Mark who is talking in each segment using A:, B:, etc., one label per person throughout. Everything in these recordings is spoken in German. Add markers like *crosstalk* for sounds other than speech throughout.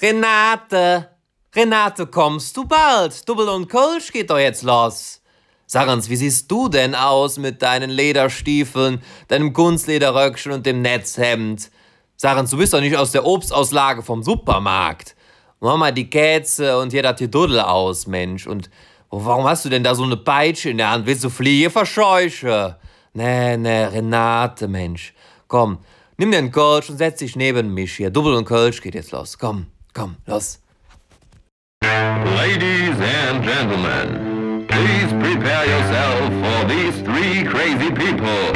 A: Renate, Renate, kommst du bald? Double und Kölsch geht doch jetzt los. Sag uns, wie siehst du denn aus mit deinen Lederstiefeln, deinem Kunstlederröckchen und dem Netzhemd? Sag uns, du bist doch nicht aus der Obstauslage vom Supermarkt. Mach mal die Kätze und hier das Duddel aus, Mensch. Und warum hast du denn da so eine Peitsche in der Hand? Willst du Fliege verscheuchen? Nee, nee, Renate, Mensch. Komm, nimm einen Kölsch und setz dich neben mich hier. Double und Kölsch geht jetzt los. Komm, komm, los.
B: Ladies and gentlemen, please prepare yourself for these three crazy people.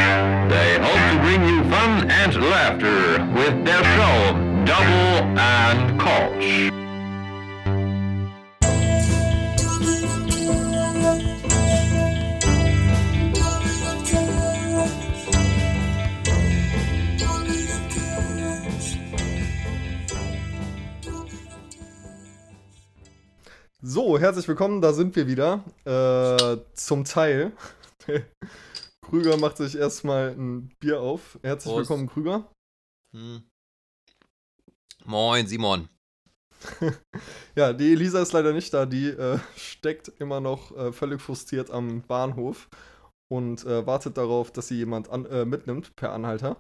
B: They hope to bring you fun and laughter with their show, Double and Koch.
C: So, herzlich willkommen, da sind wir wieder. Äh, zum Teil. *laughs* Krüger macht sich erstmal ein Bier auf. Herzlich
A: Prost.
C: willkommen, Krüger.
A: Hm. Moin, Simon. *laughs*
C: Ja, die Elisa ist leider nicht da. Die äh, steckt immer noch äh, völlig frustriert am Bahnhof und äh, wartet darauf, dass sie jemand an, äh, mitnimmt per Anhalter.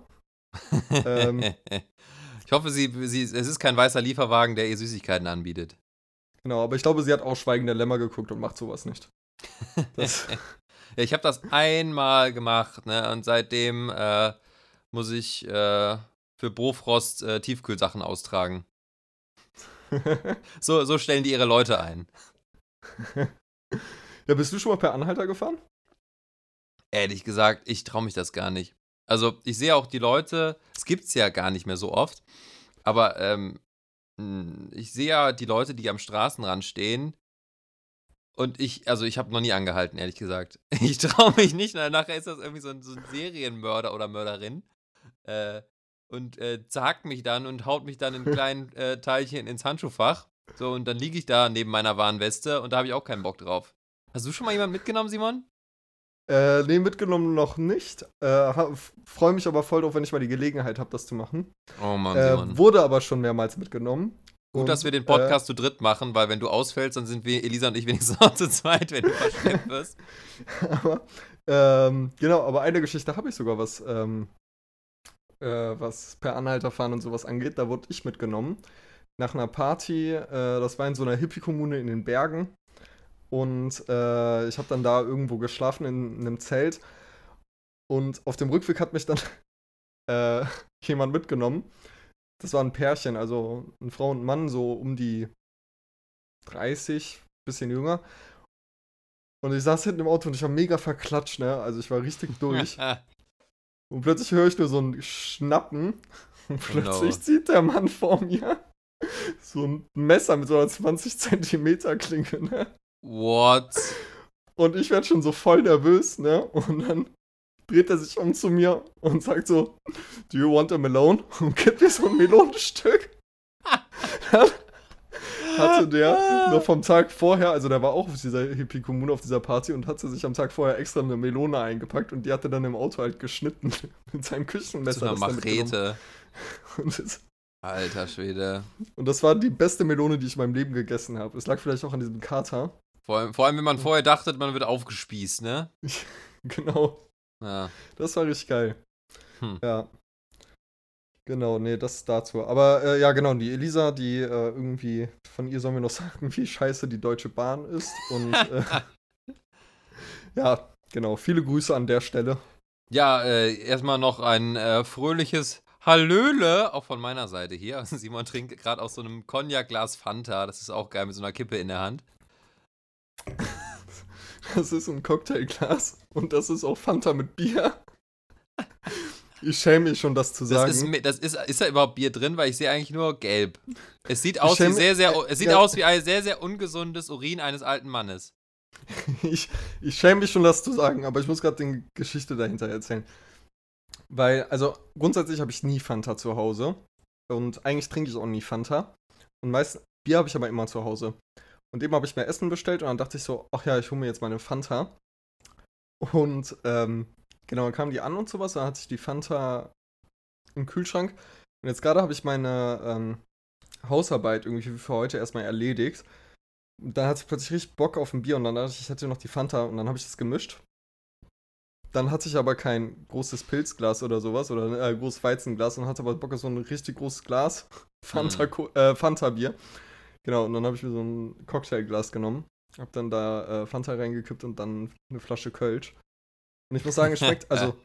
C: *laughs* Ähm.
A: ich hoffe, sie, sie, es ist kein weißer Lieferwagen, der ihr Süßigkeiten anbietet.
C: Genau, aber ich glaube, sie hat auch Schweigen der Lämmer geguckt und macht sowas nicht. *laughs*
A: Ja, ich habe das einmal gemacht, ne? Und seitdem äh, muss ich äh, für Bofrost äh, Tiefkühlsachen austragen. *laughs* So, so stellen die ihre Leute ein.
C: ja, bist du schon mal per Anhalter gefahren?
A: Ehrlich gesagt, ich traue mich das gar nicht. Also, ich sehe auch die Leute, es gibt's ja gar nicht mehr so oft, aber ähm, ich sehe ja die Leute, die am Straßenrand stehen. Und ich, also ich habe noch nie angehalten, ehrlich gesagt. *laughs* Ich traue mich nicht, na, nachher ist das irgendwie so ein, so ein Serienmörder oder Mörderin. Äh, und äh, zagt mich dann und haut mich dann in *laughs* kleinen äh, Teilchen ins Handschuhfach. So, und dann liege ich da neben meiner Warnweste und da habe ich auch keinen Bock drauf. Hast du schon mal jemanden mitgenommen, Simon?
C: Äh, nee, mitgenommen noch nicht. Äh, Freue mich aber voll drauf, wenn ich mal die Gelegenheit habe, das zu machen.
A: Oh Mann.
C: Äh, wurde aber schon mehrmals mitgenommen.
A: Gut,
C: Und,
A: dass wir den
C: äh,
A: Podcast zu dritt machen, weil wenn du ausfällst, dann sind wir, Elisa und ich, wenigstens *laughs* auch zu zweit, wenn du verschleppt wirst. *laughs*
C: aber, ähm, genau, aber eine Geschichte habe ich sogar, was, ähm, äh, was per Anhalterfahren und sowas angeht. Da wurde ich mitgenommen. Nach einer Party, äh, das war in so einer Hippie-Kommune in den Bergen. Und äh, ich habe dann da irgendwo geschlafen in, in einem Zelt. Und auf dem Rückweg hat mich dann *laughs* äh, jemand mitgenommen. Das war ein Pärchen, also eine Frau und ein Mann, so um die 30, bisschen jünger. Und ich saß hinten im Auto und ich war mega verklatscht, ne? Also ich war richtig *laughs* durch. *laughs* Und plötzlich höre ich nur so ein Schnappen. Und plötzlich
A: no.
C: zieht der Mann vor mir so ein Messer mit so einer 20 Zentimeter Klinge, ne?
A: What?
C: Und ich werde schon so voll nervös, ne? Und dann dreht er sich um zu mir und sagt so, Do you want a melon? Und gibt mir so ein Melonenstück. *laughs* Dann hatte der noch vom Tag vorher, also der war auch auf dieser Hippie-Kommune, auf dieser Party und hatte sich am Tag vorher extra eine Melone eingepackt und die hat er dann im Auto halt geschnitten *laughs* mit seinem Küchenmesser.
A: So eine
C: das er mitgenommen-
A: Machete. *laughs*
C: Und das,
A: Alter Schwede.
C: und das war die beste Melone, die ich in meinem Leben gegessen habe. Es lag vielleicht auch an diesem Kater.
A: Vor allem, vor allem, wenn man vorher dachte, man wird aufgespießt, ne? *laughs*
C: Genau.
A: Ja.
C: Das war richtig geil.
A: Hm.
C: Ja. Genau, nee, das dazu. Aber äh, ja, genau, die Elisa, die äh, irgendwie, von ihr sollen wir noch *laughs* sagen, wie scheiße die Deutsche Bahn ist. Und *laughs* äh, ja, genau, viele Grüße an der Stelle.
A: Ja, äh, erstmal noch ein äh, fröhliches Hallöle, auch von meiner Seite hier. Simon trinkt gerade aus so einem Cognac-Glas Fanta. Das ist auch geil mit so einer Kippe in der Hand.
C: Das ist ein Cocktailglas und das ist auch Fanta mit Bier. Ich schäme mich schon, das zu
A: Das
C: sagen.
A: ist, mi- das ist, ist da überhaupt Bier drin? Weil ich sehe eigentlich nur gelb. Es sieht aus wie sehr, sehr, es sieht
C: ja.
A: aus wie ein sehr, sehr ungesundes Urin eines alten Mannes. *laughs*
C: ich, ich schäme mich schon, das zu sagen, aber ich muss gerade die Geschichte dahinter erzählen. Weil, also grundsätzlich habe ich nie Fanta zu Hause. Und eigentlich trinke ich auch nie Fanta. Und meistens, Bier habe ich aber immer zu Hause. Und eben habe ich mir Essen bestellt und dann dachte ich so, ach ja, ich hole mir jetzt meine Fanta. Und ähm, genau, dann kam die an und sowas, dann hatte ich die Fanta im Kühlschrank. Und jetzt gerade habe ich meine ähm, Hausarbeit irgendwie für heute erstmal erledigt. Und dann hatte ich plötzlich richtig Bock auf ein Bier und dann dachte ich, ich hätte noch die Fanta und dann habe ich das gemischt. Dann hatte ich aber kein großes Pilzglas oder sowas oder ein äh, großes Weizenglas und hatte aber Bock auf so ein richtig großes Glas *laughs* Fanta,
A: Mhm.
C: äh, Fanta Bier. Genau, und dann habe ich mir so ein Cocktailglas genommen, habe dann da äh, Fanta reingekippt und dann eine Flasche Kölsch. Und ich muss sagen, es *laughs* schmeckt, also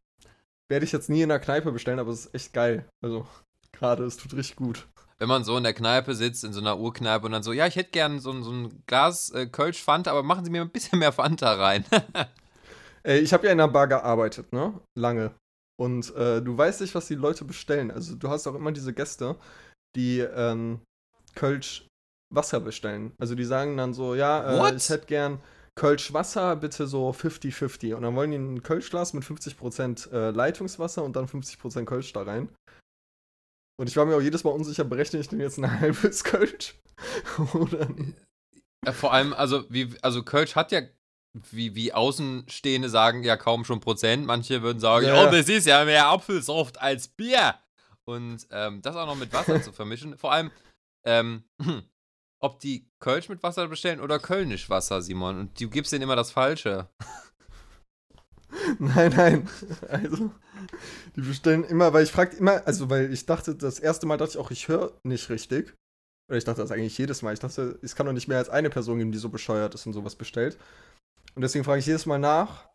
C: werde ich jetzt nie in der Kneipe bestellen, aber es ist echt geil. Also gerade, es tut richtig gut.
A: Wenn man so in der Kneipe sitzt, in so einer Urkneipe und dann so, ja, ich hätte gern so, ein- so ein Glas äh, Kölsch Fanta, aber machen Sie mir ein bisschen mehr Fanta rein.
C: Ey, *laughs* ich habe ja in einer Bar gearbeitet, ne? Lange. Und äh, du weißt nicht, was die Leute bestellen. Also du hast auch immer diese Gäste, die ähm, Kölsch Wasser bestellen. Also die sagen dann so, ja, äh, ich hätte gern Kölsch Wasser, bitte so 50-50. Und dann wollen die ein Kölschglas mit 50% äh, Leitungswasser und dann 50% Kölsch da rein. Und ich war mir auch jedes Mal unsicher, berechne ich denn jetzt ein *laughs* halbes Kölsch? *laughs* Oder
A: Äh, Vor allem, also, wie, also Kölsch hat ja, wie, wie Außenstehende sagen, ja kaum schon Prozent. Manche würden sagen,
C: Ja.
A: oh, das ist ja mehr Apfelsaft als Bier. Und ähm, das auch noch mit Wasser *laughs* zu vermischen. Vor allem, ähm, ob die Kölsch mit Wasser bestellen oder Kölnisch Wasser, Simon. Und du gibst denen immer das Falsche. *laughs*
C: Nein, nein. Also, die bestellen immer, weil ich fragte immer, also, weil ich dachte, das erste Mal dachte ich auch, ich höre nicht richtig. Oder ich dachte das eigentlich jedes Mal. Ich dachte, es kann doch nicht mehr als eine Person geben, die so bescheuert ist und sowas bestellt. Und deswegen frage ich jedes Mal nach,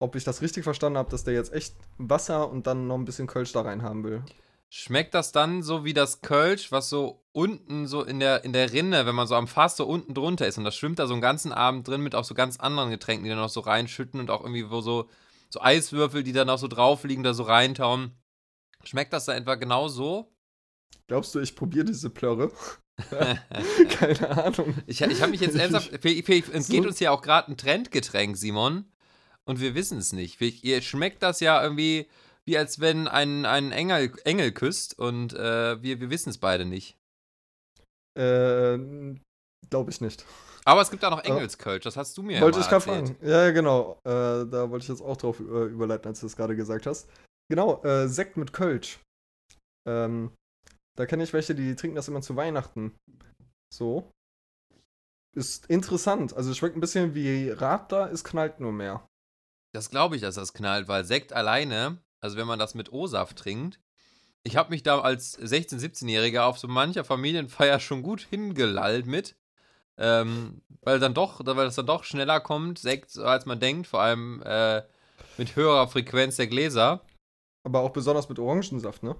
C: ob ich das richtig verstanden habe, dass der jetzt echt Wasser und dann noch ein bisschen Kölsch da rein haben will.
A: Schmeckt das dann so wie das Kölsch, was so unten so in der, in der Rinne, wenn man so am Fass so unten drunter ist und das schwimmt da so einen ganzen Abend drin mit auch so ganz anderen Getränken, die dann noch so reinschütten und auch irgendwie wo so, so Eiswürfel, die dann auch so drauf liegen, da so reintauen. Schmeckt das da etwa genau so?
C: Glaubst du, ich probiere diese Plörre? *laughs* *laughs* Keine Ahnung.
A: Ich, ich habe mich jetzt *laughs* ernsthaft. entgeht
C: So-
A: uns ja auch gerade ein Trendgetränk, Simon. Und wir wissen es nicht. Ihr schmeckt das ja irgendwie wie als wenn ein, ein Engel, Engel küsst und äh, wir, wir wissen es beide nicht.
C: Äh, glaube ich nicht.
A: Aber es gibt auch noch Engelskölsch, das hast du mir
C: wollte
A: ja
C: ich
A: erzählt.
C: fragen. Ja, genau. Äh, da wollte ich jetzt auch drauf äh, überleiten, als du das gerade gesagt hast. Genau, äh, Sekt mit Kölsch. Ähm, da kenne ich welche, die trinken das immer zu Weihnachten. So. Ist interessant. Also es schmeckt ein bisschen wie Radler, es knallt nur mehr.
A: Das glaube ich, dass das knallt, weil Sekt alleine, also wenn man das mit O-Saft trinkt, ich habe mich da als 16-, 17-Jähriger auf so mancher Familienfeier schon gut hingelallt mit. Ähm, weil dann doch, weil das dann doch schneller kommt, Sekt, als man denkt, vor allem äh, mit höherer Frequenz der Gläser.
C: Aber auch besonders mit Orangensaft, ne?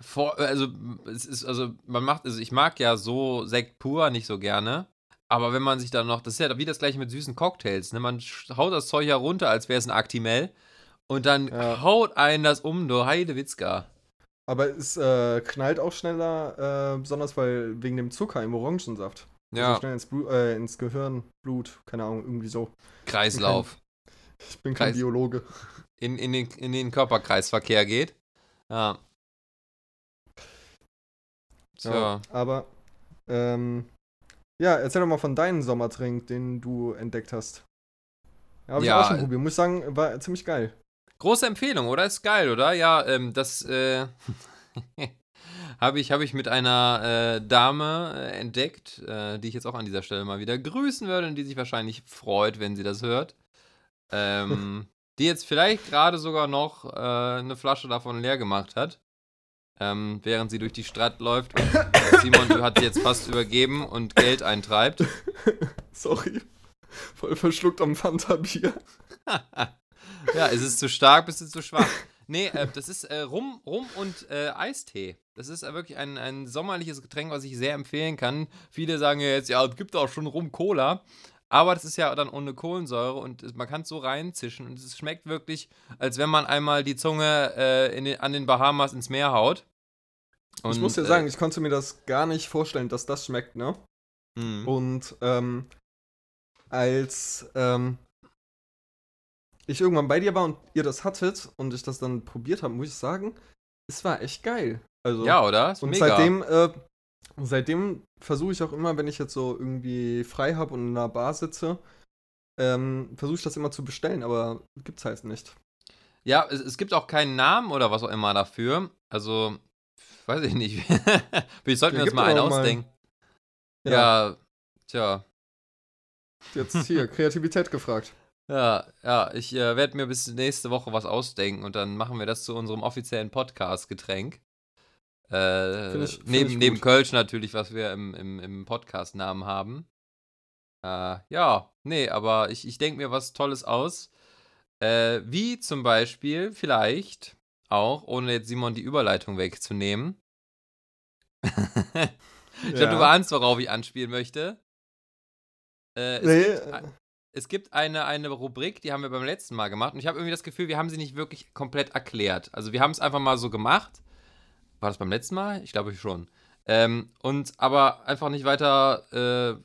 A: Vor, also, es ist, also, man macht, also ich mag ja so Sekt pur nicht so gerne. Aber wenn man sich dann noch, das ist ja wie das gleiche mit süßen Cocktails, ne? Man haut das Zeug ja runter, als wäre es ein Actimel. Und dann
C: Ja.
A: haut einen das um, du Heidewitzka.
C: Aber es äh, knallt auch schneller, äh, besonders weil wegen dem Zucker im Orangensaft. Also
A: Ja,
C: schnell ins, Blu äh, ins Gehirn, Blut, keine Ahnung, irgendwie so.
A: Kreislauf.
C: Ich bin kein
A: Kreis-
C: Biologe.
A: In, in, den, in den Körperkreisverkehr geht. Ja. So.
C: Ja, aber, ähm, ja, erzähl doch mal von deinem Sommertrink, den du entdeckt hast. Ja, hab ich
A: Ja,
C: auch schon probiert. Muss ich sagen, war ziemlich geil.
A: Große Empfehlung, oder? Ist geil, oder? Ja, ähm, das äh, *laughs* habe ich, hab ich mit einer äh, Dame äh, entdeckt, äh, die ich jetzt auch an dieser Stelle mal wieder grüßen würde und die sich wahrscheinlich freut, wenn sie das hört. Ähm, *laughs* die jetzt vielleicht gerade sogar noch äh, eine Flasche davon leer gemacht hat. Ähm, während sie durch die Stadt läuft. Und *coughs* Simon hat sie jetzt fast übergeben und Geld eintreibt. *laughs*
C: Sorry. Voll verschluckt am Fanta-Bier.
A: Ja, ist es zu stark, bist du zu schwach. Nee, äh, das ist äh, Rum, Rum und äh, Eistee. Das ist äh, wirklich ein, ein sommerliches Getränk, was ich sehr empfehlen kann. Viele sagen ja jetzt, ja, es gibt auch schon Rum-Cola. Aber das ist ja dann ohne Kohlensäure und man kann es so reinzischen. Und es schmeckt wirklich, als wenn man einmal die Zunge äh, in den, an den Bahamas ins Meer haut. Und,
C: ich muss dir sagen, ich konnte mir das gar nicht vorstellen, dass das schmeckt, ne?
A: äh, mh.
C: Und ähm, als ähm, ich irgendwann bei dir war und ihr das hattet und ich das dann probiert habe, muss ich sagen, es war echt geil. Also,
A: ja, oder? Ist
C: und
A: mega.
C: seitdem, äh, seitdem versuche ich auch immer, wenn ich jetzt so irgendwie frei habe und in einer Bar sitze, ähm, versuche ich das immer zu bestellen, aber gibt's halt nicht.
A: Ja, es, es gibt auch keinen Namen oder was auch immer dafür. Also, weiß ich nicht. *laughs* Vielleicht sollten wir uns mal einen
C: auch mal.
A: ausdenken.
C: Ja.
A: Ja, tja.
C: Jetzt hier, *laughs* Kreativität gefragt.
A: Ja, ja, ich äh, werde mir bis nächste Woche was ausdenken und dann machen wir das zu unserem offiziellen Podcast-Getränk. Äh,
C: Find ich- find
A: neben, neben. Kölsch natürlich, was wir im, im, im Podcast-Namen haben. Äh, ja, nee, aber ich, ich denke mir was Tolles aus. Äh, wie zum Beispiel vielleicht auch, ohne jetzt Simon die Überleitung wegzunehmen. *laughs* ich glaube, du ahnst, worauf ich anspielen möchte. Äh,
C: Nee,
A: gibt
C: äh,
A: es gibt eine, eine Rubrik, die haben wir beim letzten Mal gemacht und ich habe irgendwie das Gefühl, wir haben sie nicht wirklich komplett erklärt. Also wir haben es einfach mal so gemacht. War das beim letzten Mal? Ich glaube schon. Ähm, und aber einfach nicht weiter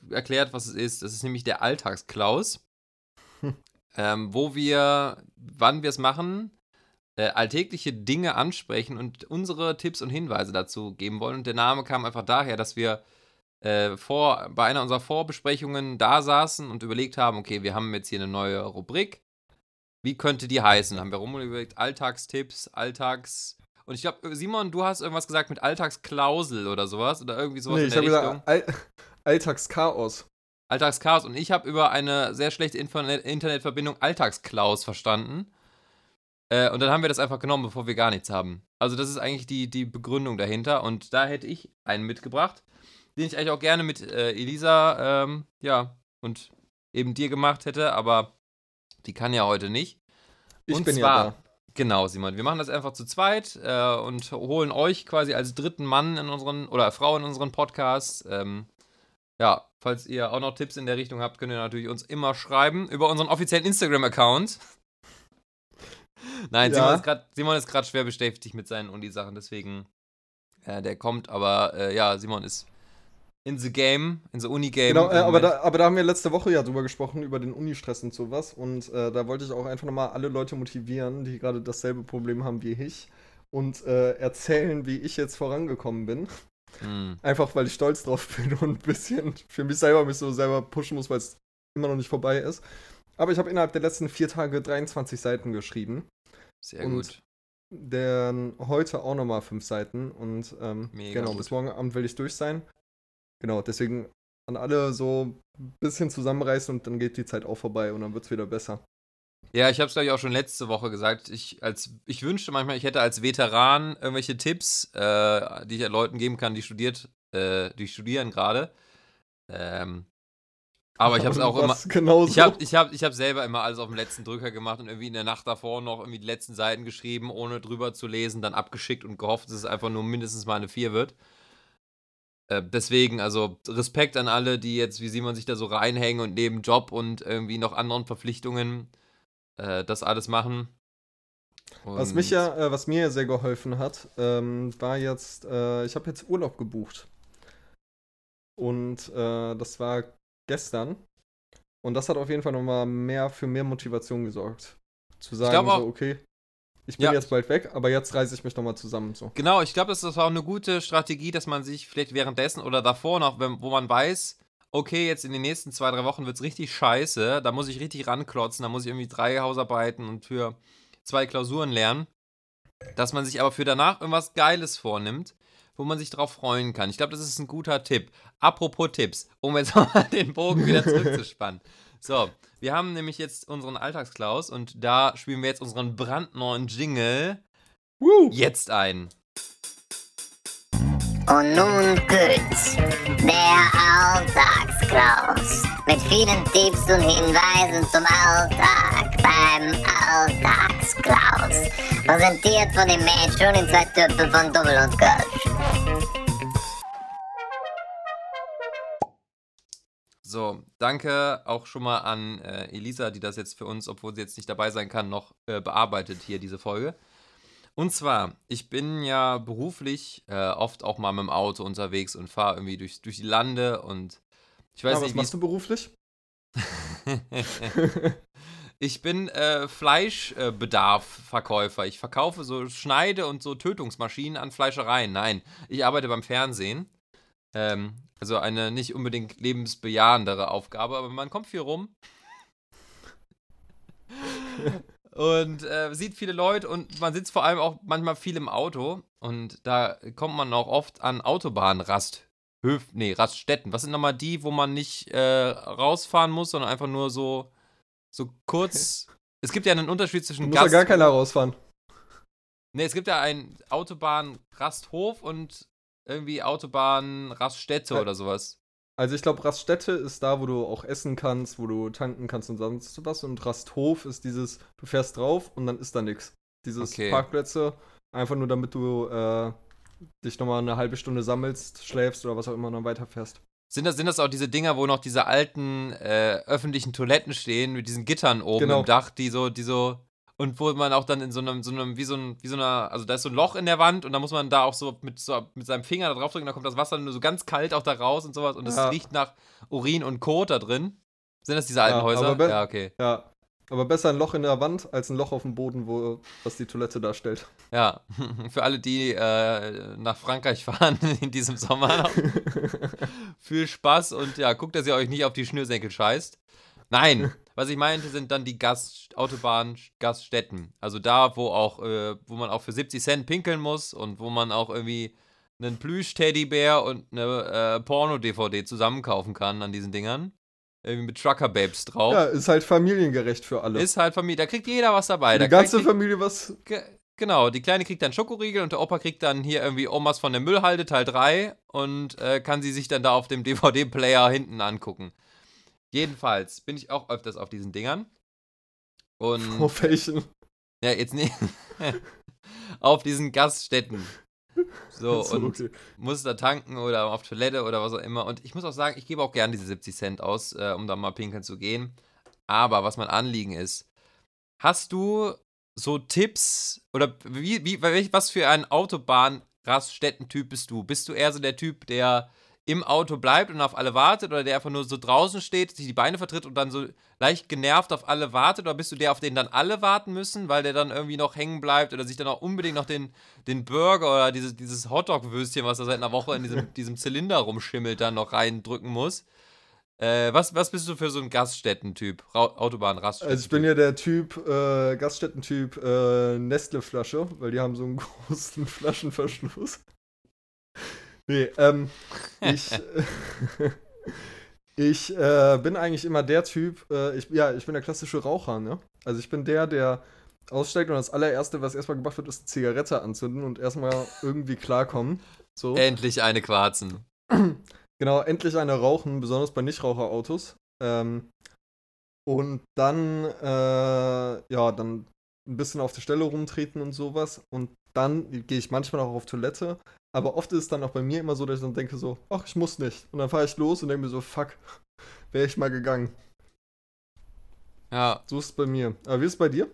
A: äh, erklärt, was es ist. Das ist nämlich der Alltagsklaus.
C: Hm. *laughs*
A: ähm, wo wir, wann wir es machen, äh, alltägliche Dinge ansprechen und unsere Tipps und Hinweise dazu geben wollen. Und der Name kam einfach daher, dass wir äh, vor, bei einer unserer Vorbesprechungen da saßen und überlegt haben, okay, wir haben jetzt hier eine neue Rubrik. Wie könnte die heißen? Haben wir rum überlegt, Alltagstipps, Alltags... Und ich glaube, Simon, du hast irgendwas gesagt mit Alltagsklausel oder sowas oder irgendwie sowas
C: nee,
A: in
C: ich
A: der
C: habe
A: Richtung.
C: gesagt, All Alltagschaos.
A: Alltagschaos. Und ich habe über eine sehr schlechte Internet Internetverbindung Alltagsklaus verstanden. Äh, und dann haben wir das einfach genommen, bevor wir gar nichts haben. Also das ist eigentlich die, die Begründung dahinter. Und da hätte ich einen mitgebracht, den ich eigentlich auch gerne mit äh, Elisa, ähm, ja, und eben dir gemacht hätte, aber die kann ja heute nicht.
C: Ich
A: und
C: bin
A: zwar,
C: ja da.
A: Genau, Simon. Wir machen das einfach zu zweit äh, und holen euch quasi als dritten Mann in unseren oder Frau in unseren Podcast. Ähm, ja, falls ihr auch noch Tipps in der Richtung habt, könnt ihr natürlich uns immer schreiben über unseren offiziellen Instagram-Account. Nein,
C: Ja.
A: Simon ist gerade schwer beschäftigt mit seinen Uni-Sachen, deswegen äh, der kommt, aber äh, ja, Simon ist in the game, in the Uni-game.
C: Genau, äh, aber,
A: Moment.
C: da, aber da haben wir letzte Woche ja drüber gesprochen, über den Unistress und sowas. Und äh, da wollte ich auch einfach nochmal alle Leute motivieren, die gerade dasselbe Problem haben wie ich. Und äh, erzählen, wie ich jetzt vorangekommen bin.
A: Hm.
C: Einfach weil ich stolz drauf bin und ein bisschen für mich selber mich so selber pushen muss, weil es immer noch nicht vorbei ist. Aber ich habe innerhalb der letzten vier Tage 23 Seiten geschrieben.
A: Sehr
C: und-
A: gut.
C: Dann heute auch nochmal fünf Seiten. Und ähm, genau,
A: gut.
C: bis morgen Abend will ich durch sein. Genau, deswegen an alle so ein bisschen zusammenreißen und dann geht die Zeit auch vorbei und dann wird es wieder besser.
A: Ja, ich habe es, glaube ich, auch schon letzte Woche gesagt. Ich, als, ich wünschte manchmal, ich hätte als Veteran irgendwelche Tipps, äh, die ich Leuten geben kann, die studiert, äh, die studieren gerade. Ähm, aber ich habe es *laughs* auch immer.
C: Was Genau
A: Ich habe ich hab, ich hab selber immer alles auf dem letzten Drücker gemacht und irgendwie in der Nacht davor noch irgendwie die letzten Seiten geschrieben, ohne drüber zu lesen, dann abgeschickt und gehofft, dass es einfach nur mindestens mal eine 4 wird. Äh, deswegen, also Respekt an alle, die jetzt, wie Simon sich da so reinhängen und neben Job und irgendwie noch anderen Verpflichtungen äh, das alles machen.
C: was
A: Und-
C: mich ja, äh, was mir ja sehr geholfen hat, ähm, war jetzt, äh, ich habe jetzt Urlaub gebucht. Und äh, das war gestern. Und das hat auf jeden Fall nochmal mehr für mehr Motivation gesorgt. Zu sagen, so, okay, ich bin
A: Ja.
C: jetzt bald weg, aber jetzt reiße ich mich nochmal zusammen. So.
A: Genau, ich glaube, das ist auch eine gute Strategie, dass man sich vielleicht währenddessen oder davor noch, wenn, wo man weiß, okay, jetzt in den nächsten zwei, drei Wochen wird es richtig scheiße, da muss ich richtig ranklotzen, da muss ich irgendwie drei Hausarbeiten und für zwei Klausuren lernen, dass man sich aber für danach irgendwas Geiles vornimmt, wo man sich drauf freuen kann. Ich glaube, das ist ein guter Tipp. Apropos Tipps, um jetzt *laughs* mal den Bogen wieder zurückzuspannen. So, wir haben nämlich jetzt unseren Alltagsklaus und da spielen wir jetzt unseren brandneuen Jingle
C: Woo!
A: jetzt ein.
D: Und nun Gütz, der Alltagsklaus. Mit vielen Tipps und Hinweisen zum Alltag beim Alltagsklaus. Präsentiert von dem Mädchen in zwei Töpfen von Double und Kölsch.
A: So, danke auch schon mal an äh, Elisa, die das jetzt für uns, obwohl sie jetzt nicht dabei sein kann, noch äh, bearbeitet hier diese Folge. Und zwar, ich bin ja beruflich äh, oft auch mal mit dem Auto unterwegs und fahre irgendwie durch, durch die Lande und ich weiß
C: was
A: nicht,
C: machst du beruflich? *laughs*
A: Ich bin äh, Fleischbedarf-Verkäufer. Ich verkaufe so Schneide- und so Tötungsmaschinen an Fleischereien. Nein, ich arbeite beim Fernsehen. Ähm, also eine nicht unbedingt lebensbejahendere Aufgabe, aber man kommt viel rum. Und äh, sieht viele Leute und man sitzt vor allem auch manchmal viel im Auto. Und da kommt man auch oft an Autobahnrast. Höf, nee, Raststätten. Was sind nochmal die, wo man nicht äh, rausfahren muss, sondern einfach nur so, so kurz. *laughs* es gibt ja einen Unterschied zwischen
C: musst ja gar keiner rausfahren.
A: Nee, es gibt ja einen Autobahn-Rasthof und irgendwie Autobahn-Raststätte
C: Ja.
A: oder sowas.
C: Also ich glaube, Raststätte ist da, wo du auch essen kannst, wo du tanken kannst und sonst was. Und Rasthof ist dieses, du fährst drauf und dann ist da nichts. Dieses
A: Okay.
C: Parkplätze, einfach nur damit du äh, dich nochmal eine halbe Stunde sammelst, schläfst oder was auch immer und dann weiterfährst.
A: Sind das, sind das auch diese Dinger, wo noch diese alten äh, öffentlichen Toiletten stehen mit diesen Gittern oben
C: Genau.
A: im Dach, die so, die so. Und wo man auch dann in so einem, so einem, wie so ein, wie so einer, also da ist so ein Loch in der Wand und da muss man da auch so mit, so mit seinem Finger da drauf drücken, da kommt das Wasser nur so ganz kalt auch da raus und sowas und es
C: Ja.
A: riecht nach Urin und Kot da drin. Sind das diese alten
C: Ja,
A: Häuser? Ja, okay.
C: Ja. Aber besser ein Loch in der Wand als ein Loch auf dem Boden, wo was die Toilette darstellt.
A: Ja. *laughs* Für alle, die äh, nach Frankreich fahren *laughs* in diesem Sommer. *laughs* Viel Spaß und ja, guckt, dass ihr euch nicht auf die Schnürsenkel scheißt. Nein, *laughs* was ich meinte, sind dann die Gast Autobahn Gaststätten. Also da, wo auch, äh, wo man auch für 70 Cent pinkeln muss und wo man auch irgendwie einen Plüsch-Teddybär und eine äh, Porno-DVD zusammenkaufen kann an diesen Dingern. Irgendwie mit Trucker-Babes drauf.
C: Ja, ist halt familiengerecht für alle.
A: Ist halt Familie, da kriegt jeder was dabei.
C: für
A: Da
C: die ganze
A: kriegt-
C: Familie was.
A: Ge genau, die Kleine kriegt dann Schokoriegel und der Opa kriegt dann hier irgendwie Omas von der Müllhalde Teil 3 und äh, kann sie sich dann da auf dem DVD-Player hinten angucken. Jedenfalls bin ich auch öfters auf diesen Dingern. Und *laughs*
C: Auf welchen?
A: ja, jetzt nicht. *laughs* auf diesen Gaststätten. So,
C: So,
A: und
C: okay.
A: muss da tanken oder auf Toilette oder was auch immer. Und ich muss auch sagen, ich gebe auch gern diese 70 Cent aus, äh, um da mal pinkeln zu gehen. Aber was mein Anliegen ist, hast du so Tipps oder wie, wie, was für ein Autobahn-Raststätten-Typ bist du? Bist du eher so der Typ, der im Auto bleibt und auf alle wartet oder der einfach nur so draußen steht, sich die Beine vertritt und dann so leicht genervt auf alle wartet oder bist du der, auf den dann alle warten müssen, weil der dann irgendwie noch hängen bleibt oder sich dann auch unbedingt noch den, den Burger oder dieses, dieses Hotdog-Würstchen, was da seit einer Woche in diesem, *laughs* diesem Zylinder rumschimmelt, dann noch reindrücken muss? Äh, was, was bist du für so ein Gaststätten-Typ? Ra- Autobahn-Raststätten?
C: Also ich bin ja der Typ, äh, Gaststätten-Typ äh, Nestle-Flasche, weil die haben so einen *laughs* großen Flaschenverschluss. Nee, ähm, *laughs* ich, *laughs* ich äh, bin eigentlich immer der Typ, äh, ich, ja, ich bin der klassische Raucher, ne? Also ich bin der, der aussteigt und das allererste, was erstmal gemacht wird, ist eine Zigarette anzünden und erstmal irgendwie klarkommen. So.
A: Endlich eine Quarzen. *clears throat*
C: Genau, endlich eine rauchen, besonders bei Nichtraucherautos. Ähm, und dann, äh, ja, dann ein bisschen auf der Stelle rumtreten und sowas. Und dann gehe ich manchmal auch auf Toilette. Aber oft ist es dann auch bei mir immer so, dass ich dann denke so, ach, ich muss nicht. Und dann fahre ich los und denke mir so, fuck, *laughs* wäre ich mal gegangen.
A: Ja,
C: So ist es bei mir. Aber wie ist es bei dir?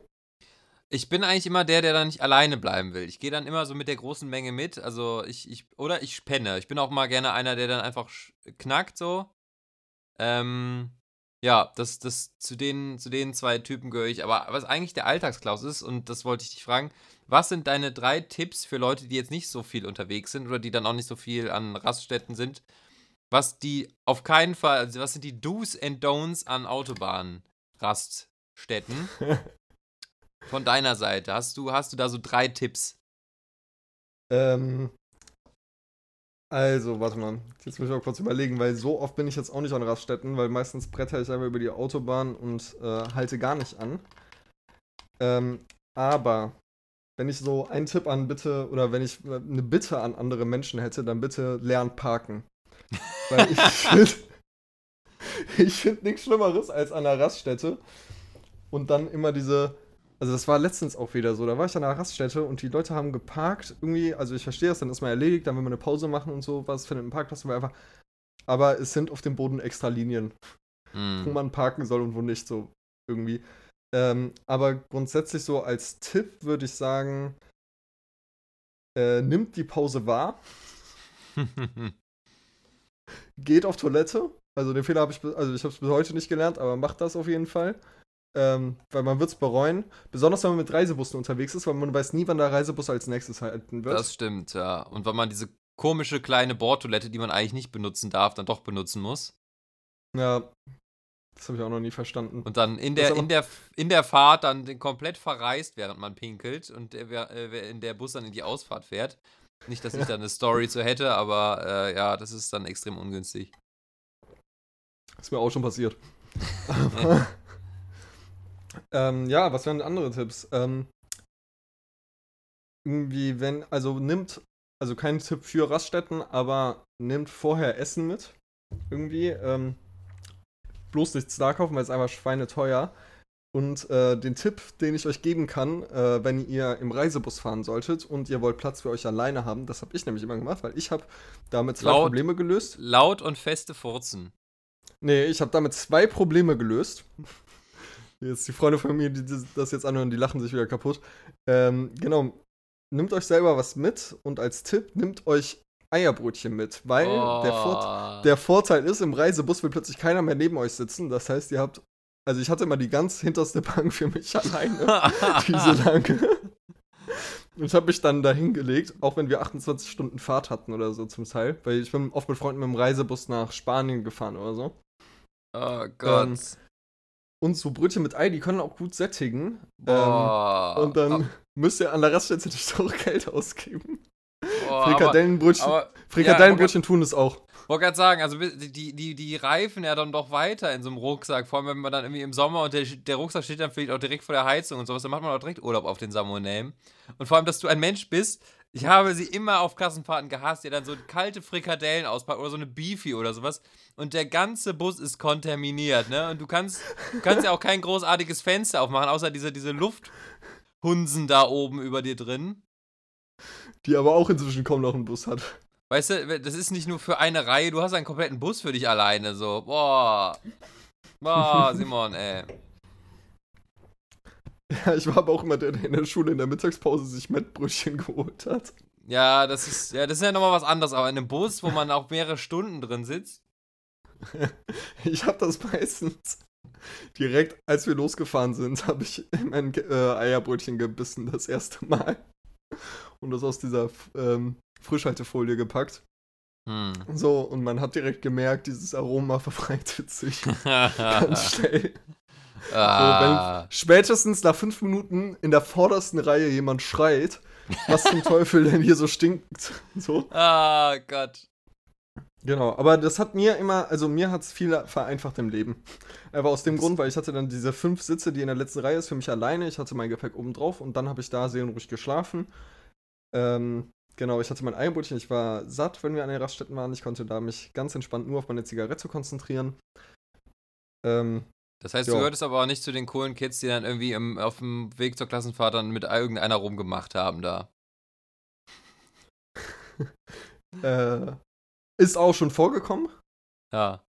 A: ich bin eigentlich immer der, der dann nicht alleine bleiben will. Ich gehe dann immer so mit der großen Menge mit. Also ich, ich, oder ich penne. Ich bin auch mal gerne einer, der dann einfach knackt so. Ähm, ja, das, das, zu den, zu den zwei Typen gehöre ich. Aber was eigentlich der Alltagsklaus ist, und das wollte ich dich fragen, was sind deine drei Tipps für Leute, die jetzt nicht so viel unterwegs sind oder die dann auch nicht so viel an Raststätten sind? Was die auf keinen Fall, also was sind die Do's and Don'ts an Autobahn-Raststätten? *laughs* Von deiner Seite, hast du, hast du da so drei Tipps?
C: Ähm, also, warte mal. Jetzt muss ich mal kurz überlegen, weil so oft bin ich jetzt auch nicht an Raststätten, weil meistens bretter ich einfach über die Autobahn und äh, halte gar nicht an. Ähm, aber wenn ich so einen Tipp an bitte oder wenn ich äh, eine Bitte an andere Menschen hätte, dann bitte lernt parken. Weil ich *laughs* finde ich find nichts Schlimmeres als an der Raststätte und dann immer diese also das war letztens auch wieder so. Da war ich an einer Raststätte und die Leute haben geparkt. Irgendwie, also ich verstehe das, dann ist mal erledigt, dann will man eine Pause machen und so, was findet ein Parkplatz und einfach. Aber es sind auf dem Boden extra Linien, wo
A: Hm.
C: man parken soll und wo nicht, so irgendwie. Ähm, aber grundsätzlich so als Tipp würde ich sagen, äh, nimmt die Pause wahr, *laughs* geht auf Toilette. Also den Fehler habe ich, also ich habe es bis heute nicht gelernt, aber macht das auf jeden Fall. Ähm, weil man wird es bereuen. Besonders wenn man mit Reisebussen unterwegs ist, weil man weiß nie, wann der Reisebus als nächstes halten wird.
A: das stimmt, ja. Und wenn man diese komische kleine Bordtoilette, die man eigentlich nicht benutzen darf, dann doch benutzen muss.
C: ja. Das habe ich auch noch nie verstanden.
A: Und dann in der, in der, in der Fahrt dann den komplett verreist, während man pinkelt und äh, in der Bus dann in die Ausfahrt fährt. Nicht, dass ich da eine Story zu hätte, aber äh, ja, das ist dann extrem ungünstig.
C: Ist mir auch schon passiert. *laughs* Ähm, ja, was wären andere Tipps? Ähm, irgendwie, wenn, also nimmt, also kein Tipp für Raststätten, aber nimmt vorher Essen mit. Irgendwie. Ähm, bloß nichts da kaufen, weil es einfach schweineteuer. Und äh, den Tipp, den ich euch geben kann, äh, wenn ihr im Reisebus fahren solltet und ihr wollt Platz für euch alleine haben, das habe ich nämlich immer gemacht, weil ich habe damit zwei
A: Laut-
C: Probleme gelöst.
A: Laut und feste Furzen.
C: Nee, ich habe damit zwei Probleme gelöst. Jetzt die Freunde von mir, die das- jetzt anhören, die lachen sich wieder kaputt. Ähm, genau. Nimmt euch selber was mit und als Tipp nimmt euch Eierbrötchen mit, weil der, Vor
A: Oh.
C: der Vorteil ist, im Reisebus will plötzlich keiner mehr neben euch sitzen. Das heißt, ihr habt, also ich hatte immer die ganz hinterste Bank für mich *laughs* alleine, diese *laughs* lange. Und habe mich dann da hingelegt, auch wenn wir 28 Stunden Fahrt hatten oder so zum Teil, weil ich bin oft mit Freunden mit dem Reisebus nach Spanien gefahren oder so.
A: oh Gott.
C: Ähm, Und so Brötchen mit Ei, die können auch gut sättigen. Ähm,
A: Boah.
C: und dann *laughs* müsst ihr an der Raststätte nicht auch Geld ausgeben.
A: Boah,
C: Frikadellenbrötchen,
A: Aber, aber
C: Frikadellenbrötchen tun es auch.
A: wollte gerade sagen, also die, die, die reifen ja dann doch weiter in so einem Rucksack. Vor allem, wenn man dann irgendwie im Sommer und der, der Rucksack steht dann vielleicht auch direkt vor der Heizung und sowas, dann macht man auch direkt Urlaub auf den Salmonem. Und vor allem, dass du ein Mensch bist, ich habe sie immer auf Klassenfahrten gehasst, die dann so kalte Frikadellen auspackt oder so eine Beefy oder sowas. Und der ganze Bus ist kontaminiert, ne? Und du kannst, du kannst ja auch kein großartiges Fenster aufmachen, außer diese, diese Lufthunsen da oben über dir drin.
C: Die aber auch inzwischen kaum noch einen Bus hat.
A: Weißt du, das ist nicht nur für eine Reihe, du hast einen kompletten Bus für dich alleine, so. Boah. Boah, Simon, ey.
C: Ja, ich war aber auch immer der, der in der Schule in der Mittagspause sich Mettbrötchen geholt hat.
A: Ja, das ist, ja, das ist ja nochmal was anderes, aber in einem Bus, wo man auch mehrere Stunden drin sitzt. *laughs*
C: Ich habe das meistens direkt, als wir losgefahren sind, habe ich in mein äh, Eierbrötchen gebissen, das erste Mal. Und das aus dieser ähm, Frischhaltefolie gepackt.
A: Hm.
C: So, und man hat direkt gemerkt, dieses Aroma verbreitet sich *laughs* ganz schnell. So,
A: ah.
C: wenn spätestens nach fünf Minuten in der vordersten Reihe jemand schreit, was zum Teufel denn hier so stinkt. *laughs* So.
A: ah, Gott.
C: Genau, aber das hat mir immer, also mir hat es viel vereinfacht im Leben. Aber aus dem Grund, weil ich hatte dann diese fünf Sitze, die in der letzten Reihe ist, für mich alleine. Ich hatte mein Gepäck oben drauf und dann habe ich da seelenruhig geschlafen. Ähm, genau, ich hatte mein Eierbrötchen, ich war satt, wenn wir an den Raststätten waren. Ich konnte da mich ganz entspannt nur auf meine Zigarette konzentrieren. Ähm,
A: Das heißt,
C: Ja.
A: du gehörtest aber auch nicht zu den coolen Kids, die dann irgendwie im, auf dem Weg zur Klassenfahrt dann mit irgendeiner rumgemacht haben da. *laughs*
C: äh, ist auch schon vorgekommen.
A: Ja.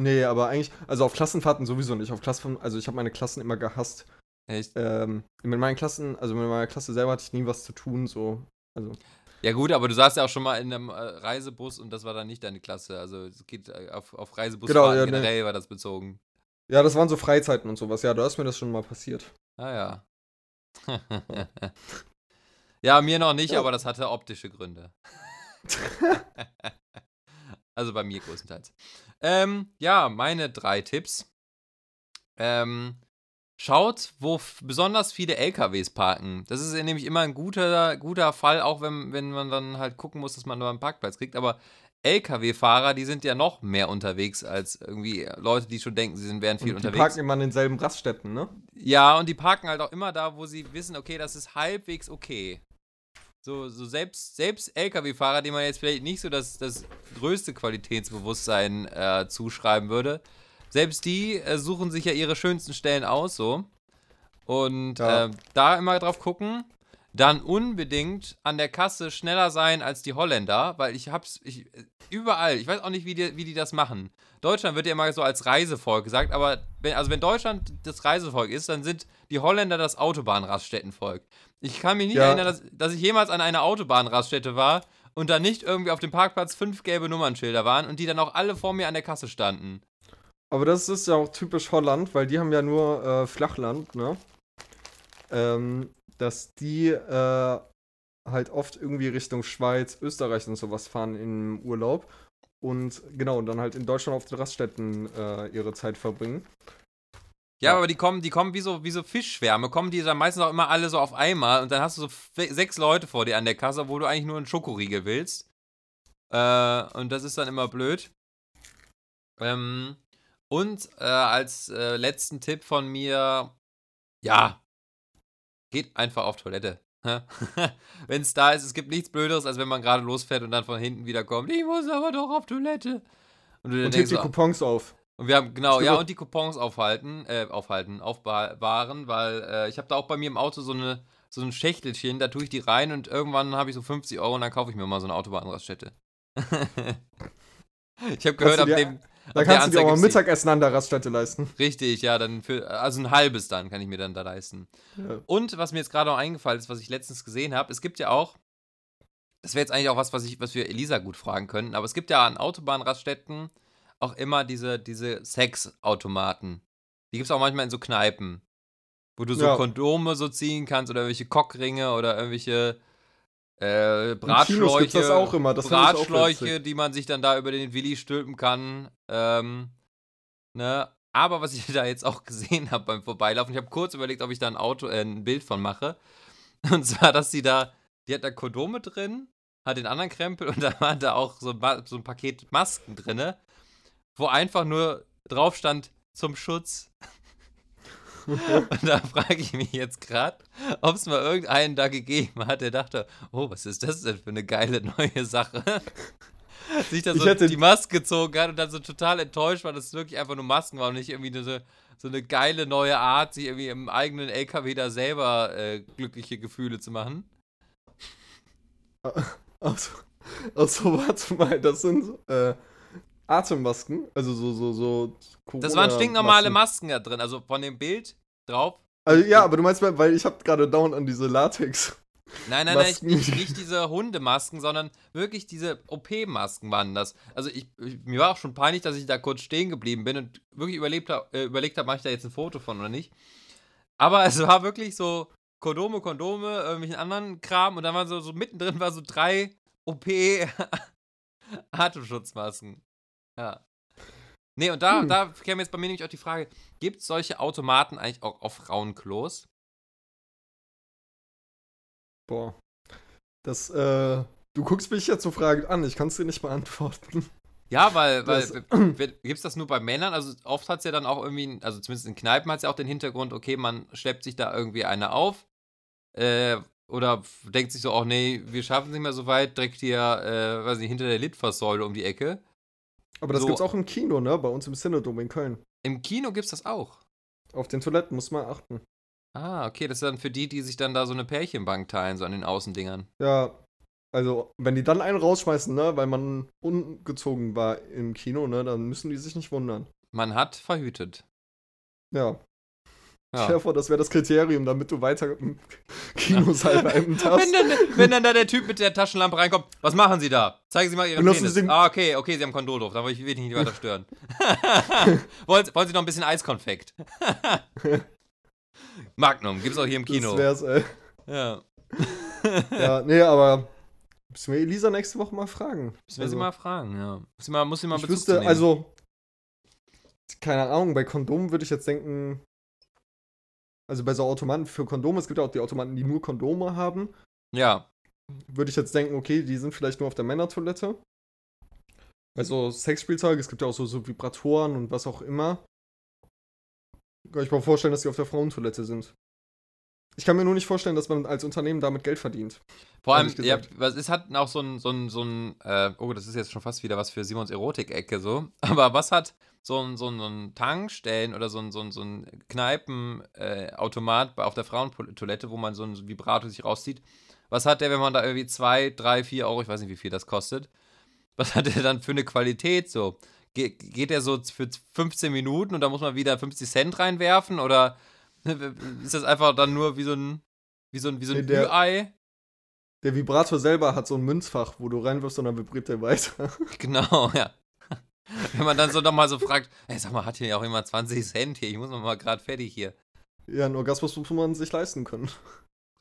C: Nee, aber eigentlich, also auf Klassenfahrten sowieso nicht. Auf Klassen, also ich habe meine Klassen immer gehasst.
A: Echt?
C: Ähm, mit meinen Klassen, also mit meiner Klasse selber hatte ich nie was zu tun, so. Also,
A: Ja gut, aber du saßt ja auch schon mal in einem äh, Reisebus und das war dann nicht deine Klasse. Also es geht äh, auf, auf Reisebusfahrten
C: Genau, ja, ne.
A: generell war das bezogen.
C: Ja, das waren so Freizeiten und sowas. Ja, da ist mir das schon mal passiert.
A: Ah ja. *laughs* ja, mir noch nicht,
C: Ja.
A: aber das hatte optische Gründe. *laughs* also bei mir größtenteils. Ähm, ja, meine drei Tipps. Ähm, schaut, wo besonders viele LKWs parken. Das ist nämlich immer ein guter, guter Fall, auch wenn, wenn man dann halt gucken muss, dass man nur einen Parkplatz kriegt. Aber LKW-Fahrer, die sind ja noch mehr unterwegs als irgendwie Leute, die schon denken, sie sind, wären viel
C: Und die
A: unterwegs.
C: parken immer an denselben Raststätten, ne?
A: Ja, und die parken halt auch immer da, wo sie wissen, okay, das ist halbwegs okay. So, so selbst, selbst LKW-Fahrer, die man jetzt vielleicht nicht so das, das größte Qualitätsbewusstsein äh, zuschreiben würde, selbst die äh, suchen sich ja ihre schönsten Stellen aus, so. Und
C: Ja.
A: äh, da immer drauf gucken. Dann unbedingt an der Kasse schneller sein als die Holländer, weil ich hab's ich, überall, ich weiß auch nicht, wie die, wie die das machen. Deutschland wird ja immer so als Reisevolk gesagt, aber wenn, also wenn Deutschland das Reisevolk ist, dann sind die Holländer das Autobahnraststättenvolk. Ich kann mich nicht
C: Ja.
A: erinnern, dass, dass ich jemals an einer Autobahnraststätte war und da nicht irgendwie auf dem Parkplatz fünf gelbe Nummernschilder waren und die dann auch alle vor mir an der Kasse standen.
C: Aber das ist ja auch typisch Holland, weil die haben ja nur äh, Flachland, ne? Ähm, dass die äh, halt oft irgendwie Richtung Schweiz, Österreich und sowas fahren im Urlaub. und genau, dann halt in Deutschland auf den Raststätten äh, ihre Zeit verbringen.
A: Ja, aber die kommen, die kommen wie so, wie so Fischschwärme, kommen die dann meistens auch immer alle so auf einmal und dann hast du so sechs Leute vor dir an der Kasse, wo du eigentlich nur einen Schokoriegel willst. Äh, und das ist dann immer blöd. Ähm, und äh, als äh, letzten Tipp von mir, ja, geht einfach auf Toilette. *laughs* wenn es da ist, es gibt nichts Blöderes, als wenn man gerade losfährt und dann von hinten wieder kommt, ich muss aber doch auf Toilette. Und du dann
C: Und hebt die Coupons auf.
A: und wir haben, genau, ja, und die Coupons aufhalten, äh, aufhalten, aufbewahren, weil äh, ich habe da auch bei mir im Auto so, eine, so ein Schächtelchen, da tue ich die rein und irgendwann habe ich so 50 Euro und dann kaufe ich mir mal so eine Autobahnraststätte. *laughs* ich habe gehört, ab dem.
C: Da kannst du dir auch mal Mittagessen an der Raststätte leisten.
A: Richtig, ja, dann für, also ein halbes dann kann ich mir dann da leisten.
C: Ja.
A: Und was mir jetzt gerade noch eingefallen ist, was ich letztens gesehen habe, es gibt ja auch, das wäre jetzt eigentlich auch was, was, ich, was wir Elisa gut fragen könnten, aber es gibt ja an Autobahnraststätten auch immer diese, diese Sexautomaten. Die gibt es auch manchmal in so Kneipen, wo du so
C: Ja.
A: Kondome so ziehen kannst oder irgendwelche Cockringe oder irgendwelche äh, Bratschläuche.
C: das auch immer. Das
A: Bratschläuche, die man sich dann da über den Willi stülpen kann. Ähm, ne? Aber was ich *laughs* da jetzt auch gesehen habe beim Vorbeilaufen, ich habe kurz überlegt, ob ich da ein Auto, äh, ein Bild von mache. *laughs* Und zwar, dass sie da, die hat da Kondome drin, hat den anderen Krempel und *laughs* da war da auch so, so ein Paket Masken drinne, wo einfach nur drauf stand zum Schutz. *laughs* Und da frage ich mich jetzt gerade, ob es mal irgendeinen da gegeben hat, der dachte, oh, was ist das denn für eine geile neue Sache? *laughs* Sich da so die Maske gezogen hat und dann so total enttäuscht war, dass es wirklich einfach nur Masken waren und nicht irgendwie so, so eine geile neue Art, sich irgendwie im eigenen LKW da selber äh, glückliche Gefühle zu machen.
C: Achso, *laughs* achso, warte mal, das sind äh, Atemmasken. Also so, so, so.
A: Das waren stinknormale
C: Masken.
A: Masken da drin, also von dem Bild drauf.
C: Also ja, aber du meinst, weil weil ich habe gerade dauernd an diese Latex.
A: Nein, nein, nein,
C: Masken. *laughs*
A: nicht, nicht diese Hundemasken, sondern wirklich diese OP-Masken waren das. Also ich, ich, mir war auch schon peinlich, dass ich da kurz stehen geblieben bin und wirklich überlebt hab, äh, überlegt habe, mache ich da jetzt ein Foto von oder nicht. Aber *laughs* es war wirklich so Kondome, Kondome, irgendwelchen anderen Kram und dann waren so, so mittendrin war so drei OP-Atemschutzmasken. Ja. Nee, und da,
C: Hm.
A: da käme jetzt bei mir nämlich auch die Frage, gibt es solche Automaten eigentlich auch auf Frauenklos?
C: Boah. Das, äh. Du guckst mich jetzt so fragend an, ich kann es dir nicht beantworten.
A: Ja, weil, weil gibt es das nur bei Männern? Also oft hat es ja dann auch irgendwie, also zumindest in Kneipen hat es ja auch den Hintergrund, okay, man schleppt sich da irgendwie eine auf. Äh, oder denkt sich so, auch nee, wir schaffen es nicht mehr so weit, direkt hier, äh, weiß nicht, hinter der Litfaßsäule um die Ecke.
C: Aber das
A: So.
C: gibt's auch im Kino, ne? Bei uns im Cinedom in Köln.
A: Im Kino gibt's das auch.
C: Auf den Toiletten muss man achten.
A: Ah, okay, das ist dann für die, die sich dann da so eine Pärchenbank teilen, so an den Außendingern.
C: Ja, also, wenn die dann einen rausschmeißen, ne, weil man ungezogen war im Kino, ne, dann müssen die sich nicht wundern.
A: Man hat verhütet.
C: Ja.
A: Ja.
C: Stell dir vor, das wäre das Kriterium, damit du weiter im Kinosaal *laughs* bleiben darfst.
A: Wenn dann, wenn dann da der Typ mit der Taschenlampe reinkommt, was machen Sie da? Zeigen Sie mal Ihren
C: Benutzen
A: Penis.
C: Sie-
A: Ah, okay, okay, Sie haben Kondom drauf, dann will ich, will ich nicht weiter stören. *laughs* wollen, Sie- wollen Sie noch ein bisschen Eiskonfekt? *laughs* Magnum, gibt's auch hier im Kino.
C: Das wär's, ey.
A: Ja.
C: Ja, nee, aber müssen wir Elisa nächste Woche mal fragen.
A: Müssen wir sie mal fragen, ja. Muss sie mal, muss sie mal
C: ich
A: Bezug
C: wüsste, also, keine Ahnung, bei Kondomen würde ich jetzt denken, also bei so Automaten für Kondome, es gibt ja auch die Automaten, die nur Kondome haben,
A: Ja,
C: würde ich jetzt denken, okay, die sind vielleicht nur auf der Männertoilette. Also Sexspielzeug, es gibt ja auch so, so Vibratoren und was auch immer. Kann ich mir vorstellen, dass die auf der Frauentoilette sind. Ich kann mir nur nicht vorstellen, dass man als Unternehmen damit Geld verdient.
A: vor allem, ja, was ist, hat auch so ein, so ein, so ein, äh, oh, das ist jetzt schon fast wieder was für Simons Erotik-Ecke so, *laughs* aber was hat so ein, so ein, so ein Tankstellen oder so ein, so ein, so ein Kneipenautomat auf der Frauentoilette, wo man so ein Vibrator sich rauszieht, was hat der, wenn man da irgendwie 2, 3, 4 Euro, ich weiß nicht, wie viel das kostet, *laughs* was hat der dann für eine Qualität so? Ge geht der so für 15 Minuten und da muss man wieder 50 Cent reinwerfen oder *laughs* ist das einfach dann nur wie so ein, wie so ein, wie so ein
C: Nee, der-
A: Ü-Ei?
C: Der Vibrator selber hat so ein Münzfach, wo du reinwirfst und dann vibriert der weiter. *laughs*
A: Genau, ja. *laughs* Wenn man dann so nochmal so fragt, ey, sag mal, hat hier auch jemand 20 Cent hier? Ich muss noch mal gerade fertig hier.
C: ja, ein Orgasmus muss man sich leisten können.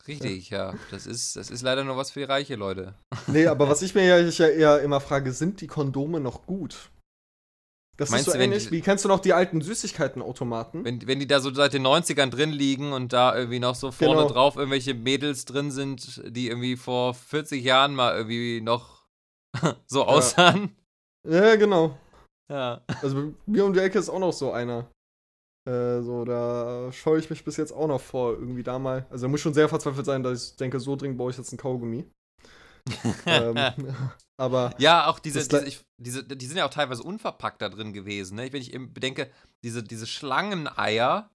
A: Richtig, ja. Das ist, das ist leider nur was für die reiche Leute.
C: Nee, aber was ich mir ja, ich ja eher immer frage, sind die Kondome noch gut? Das
A: Meinst
C: ist so ähnlich,
A: die-
C: wie kennst du noch die alten Süßigkeitenautomaten?
A: Wenn, wenn die da so seit den 90ern drin liegen und da irgendwie noch so vorne
C: Genau.
A: drauf irgendwelche Mädels drin sind, die irgendwie vor 40 Jahren mal irgendwie noch *laughs* so aussahen.
C: Ja, genau.
A: Ja.
C: Also mir um die Ecke ist auch noch so einer. Äh, so, da scheue ich mich bis jetzt auch noch vor, irgendwie da mal. Also er muss schon sehr verzweifelt sein, dass ich denke, so dringend brauche ich jetzt einen Kaugummi. *laughs* ähm, aber
A: Ja, auch diese,
C: Das
A: diese, ich, diese, die sind ja auch teilweise unverpackt da drin gewesen. Ne? Wenn ich eben bedenke, diese, diese Schlangeneier,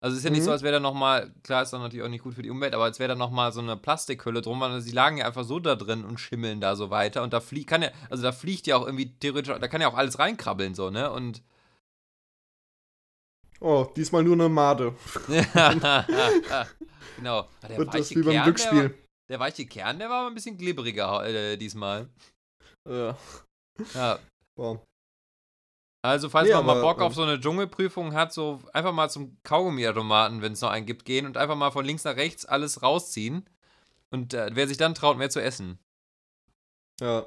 A: also es ist ja nicht
C: Mhm.
A: so, als wäre da nochmal, klar ist dann natürlich auch nicht gut für die Umwelt, aber als wäre da nochmal so eine Plastikhülle drum, weil sie lagen ja einfach so da drin und schimmeln da so weiter und da fliegt, kann ja, also da fliegt ja auch irgendwie theoretisch, da kann ja auch alles reinkrabbeln so, ne? Und
C: oh, diesmal nur eine Made. *laughs* *laughs*
A: genau. Ah, Der
C: Und das wie beim
A: Kern,
C: Glücksspiel.
A: Der weiche Kern, der war aber ein bisschen glibberiger äh, diesmal.
C: Ja.
A: Ja.
C: Boah.
A: Also, falls
C: Nee,
A: man mal
C: aber,
A: Bock auf
C: ähm,
A: so eine Dschungelprüfung hat, so einfach mal zum Kaugummiautomaten, wenn es noch einen gibt, gehen und einfach mal von links nach rechts alles rausziehen. Und äh, wer sich dann traut, mehr zu essen.
C: Ja.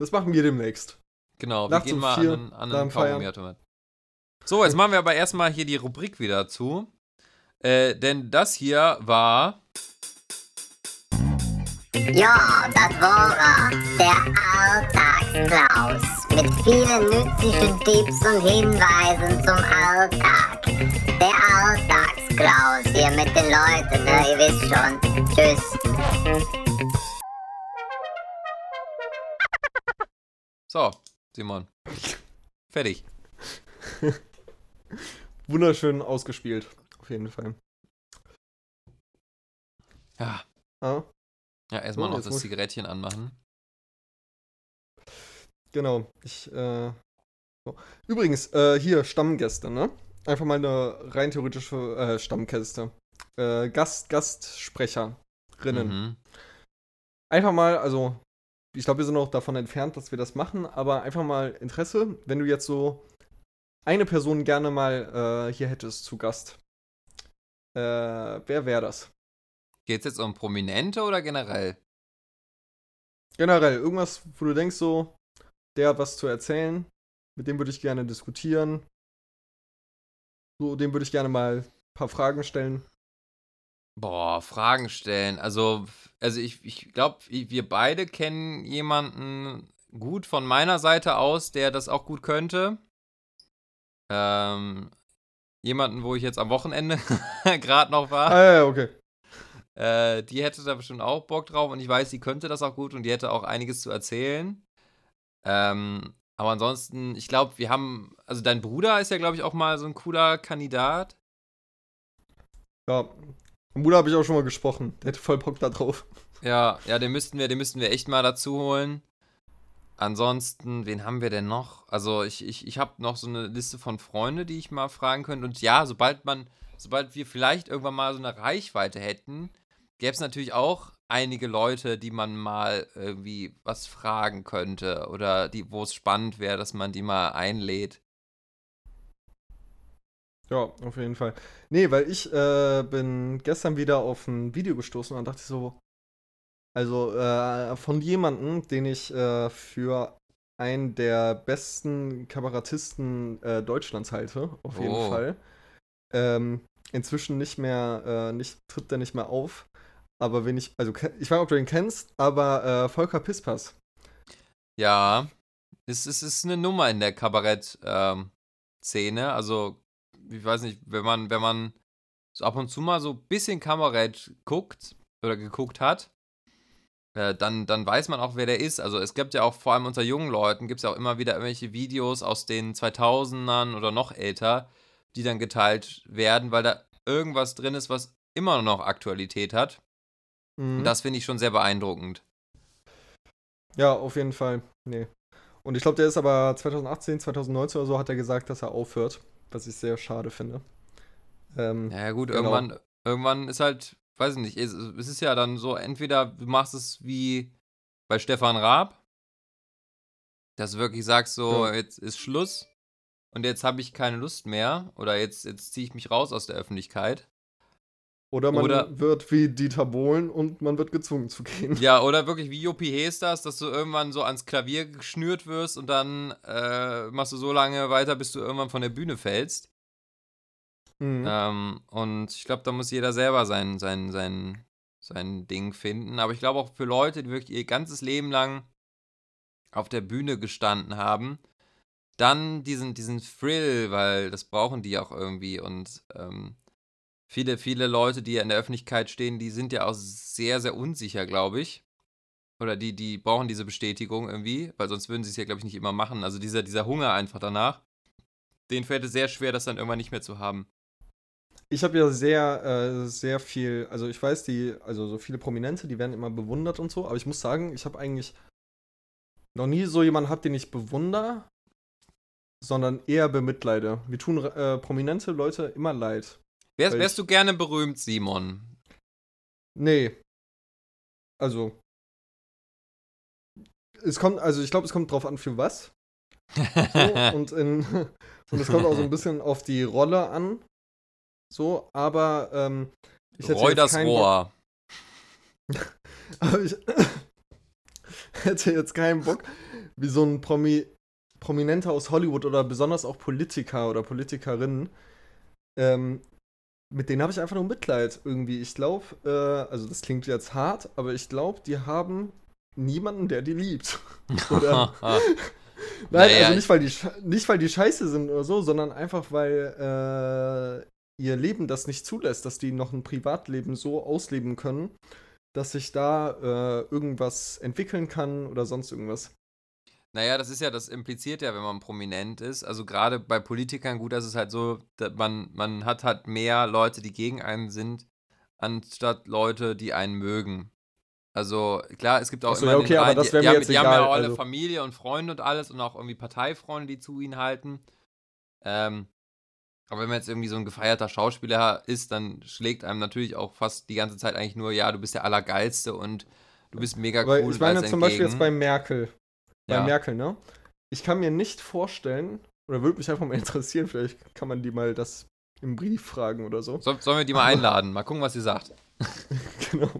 C: Das machen wir demnächst.
A: Genau, wir
C: Nachts
A: gehen
C: um
A: mal
C: vier,
A: an, einen- an einen. Kaugummiautomaten. So, jetzt machen wir aber erstmal hier die Rubrik wieder zu. Äh, denn das hier war.
D: Ja, das war er, der Alltagsklaus. Mit vielen nützlichen Tipps und Hinweisen zum Alltag. Der Alltagsklaus hier mit den Leuten, ne? ihr wisst schon. Tschüss.
A: So, Simon. Fertig. *laughs*
C: Wunderschön ausgespielt. Auf jeden Fall.
A: Ja,
C: Ja,
A: ja erstmal
C: So,
A: noch das Zigarettchen anmachen.
C: genau. Ich, äh. So. Übrigens, äh, hier, Stammgäste, ne? Einfach mal eine rein theoretische äh, Stammgäste. Äh, Gast, Gastsprecherinnen.
A: Mhm.
C: Einfach mal, also, ich glaube, wir sind noch davon entfernt, dass wir das machen, aber einfach mal Interesse, wenn du jetzt so eine Person gerne mal äh, hier hättest zu Gast. Äh, wer wäre das?
A: Geht es jetzt um Prominente oder generell?
C: Generell, irgendwas, wo du denkst, so, der hat was zu erzählen, mit dem würde ich gerne diskutieren. So, dem würde ich gerne mal ein paar Fragen stellen.
A: Boah, Fragen stellen. Also, also ich, ich glaube, wir beide kennen jemanden gut von meiner Seite aus, der das auch gut könnte. Ähm, jemanden, wo ich jetzt am Wochenende *laughs* gerade noch war.
C: Ah, ja, ja, okay.
A: Äh, die hätte da bestimmt auch Bock drauf und ich weiß, die könnte das auch gut und die hätte auch einiges zu erzählen. Ähm, aber ansonsten, ich glaube, wir haben, also dein Bruder ist ja, glaube ich, auch mal so ein cooler Kandidat.
C: Ja. Mit Bruder habe ich auch schon mal gesprochen. Der hätte voll Bock da drauf.
A: Ja, ja, den müssten wir, den müssten wir echt mal dazu holen. Ansonsten, wen haben wir denn noch? Also ich, ich, ich habe noch so eine Liste von Freunden, die ich mal fragen könnte. Und ja, sobald man, sobald wir vielleicht irgendwann mal so eine Reichweite hätten, gäbe es natürlich auch einige Leute, die man mal irgendwie was fragen könnte oder die, wo es spannend wäre, dass man die mal einlädt.
C: Ja, auf jeden Fall. Nee, weil ich äh, bin gestern wieder auf ein Video gestoßen und dachte ich so, also äh, von jemandem, den ich äh, für einen der besten Kabarettisten äh, Deutschlands halte, auf jeden
A: Oh.
C: Fall. Ähm, inzwischen nicht mehr, äh, nicht, tritt der nicht mehr auf. Aber wenn ich, also ich weiß nicht, ob du den kennst, aber äh, Volker Pispas.
A: Ja, es, es ist eine Nummer in der Kabarett-Szene. also, ich weiß nicht, wenn man, wenn man so ab und zu mal so ein bisschen Kabarett guckt oder geguckt hat, äh, dann, dann weiß man auch, wer der ist. Also es gibt ja auch, vor allem unter jungen Leuten, gibt es ja auch immer wieder irgendwelche Videos aus den 2000ern oder noch älter, die dann geteilt werden, weil da irgendwas drin ist, was immer noch Aktualität hat.
C: Mhm.
A: Und das finde ich schon sehr beeindruckend.
C: Ja, auf jeden Fall. Nee. Und ich glaube, der ist aber 2018, 2019 oder so hat er gesagt, dass er aufhört, was ich sehr schade finde. Ähm,
A: Ja, gut,
C: Genau.
A: irgendwann, irgendwann ist halt, weiß ich nicht, es, es ist ja dann so, entweder du machst es wie bei Stefan Raab, dass du wirklich sagst, so,
C: Ja.
A: jetzt ist Schluss und jetzt habe ich keine Lust mehr oder jetzt, jetzt ziehe ich mich raus aus der Öffentlichkeit.
C: Oder man
A: Oder-
C: wird wie Dieter Bohlen und man wird gezwungen zu gehen.
A: Ja, oder wirklich wie Jopi Hesters, dass du irgendwann so ans Klavier geschnürt wirst und dann äh, machst du so lange weiter, bis du irgendwann von der Bühne fällst.
C: Mhm.
A: Ähm, und ich glaube, da muss jeder selber sein, sein, sein, sein Ding finden. Aber ich glaube auch für Leute, die wirklich ihr ganzes Leben lang auf der Bühne gestanden haben, dann diesen, diesen Thrill, weil das brauchen die auch irgendwie. Und ähm, viele, viele Leute, die ja in der Öffentlichkeit stehen, die sind ja auch sehr, sehr unsicher, glaube ich. Oder die, die brauchen diese Bestätigung irgendwie, weil sonst würden sie es ja, glaube ich, nicht immer machen. Also dieser, dieser Hunger einfach danach, den fällt es sehr schwer, das dann irgendwann nicht mehr zu haben.
C: Ich habe ja sehr, äh, sehr viel, also ich weiß, die, also so viele Prominente, die werden immer bewundert und so, aber ich muss sagen, ich habe eigentlich noch nie so jemanden gehabt, den ich bewundere, sondern eher bemitleide. Mir tun äh, prominente Leute immer leid.
A: Wärst, wärst du gerne berühmt, Simon?
C: Nee. Also. Es kommt, also ich glaube, es kommt drauf an, für was. So, *laughs* und, in, und es kommt auch so ein bisschen auf die Rolle an. So, aber ähm, ich hätte
A: Roy
C: jetzt
A: das
C: keinen Bock,
A: Rohr. *laughs*
C: aber ich *laughs* hätte jetzt keinen Bock, wie so ein Promi, Prominenter aus Hollywood oder besonders auch Politiker oder Politikerinnen, ähm, mit denen habe ich einfach nur Mitleid irgendwie. Ich glaube, äh, also das klingt jetzt hart, aber ich glaube, die haben niemanden, der die liebt. *laughs* Oder, *laughs* nein,
A: Naja,
C: also nicht weil, die, nicht, weil die scheiße sind oder so, sondern einfach, weil äh, ihr Leben das nicht zulässt, dass die noch ein Privatleben so ausleben können, dass sich da äh, irgendwas entwickeln kann oder sonst irgendwas.
A: Naja, das ist ja, das impliziert ja, wenn man prominent ist. Also gerade bei Politikern, gut, das ist halt so, dass man, man hat halt mehr Leute, die gegen einen sind, anstatt Leute, die einen mögen. Also klar, es gibt auch
C: so,
A: immer
C: ja, okay,
A: den
C: aber
A: Reihen,
C: das
A: die, die,
C: mir
A: haben, die haben ja
C: egal,
A: auch alle
C: also-
A: Familie und Freunde und alles und auch irgendwie Parteifreunde, die zu ihnen halten. Ähm, aber wenn man jetzt irgendwie so ein gefeierter Schauspieler ist, dann schlägt einem natürlich auch fast die ganze Zeit eigentlich nur, ja, du bist der Allergeilste und du bist mega cool.
C: ich meine zum Beispiel jetzt
A: entgegen.
C: bei Merkel. Bei
A: Ja.
C: Merkel, ne? Ich kann mir nicht vorstellen, oder würde mich einfach mal *laughs* interessieren, vielleicht kann man die mal das im Brief fragen oder so.
A: So, sollen wir die mal einladen? Mal gucken, was sie sagt. *laughs*
C: genau.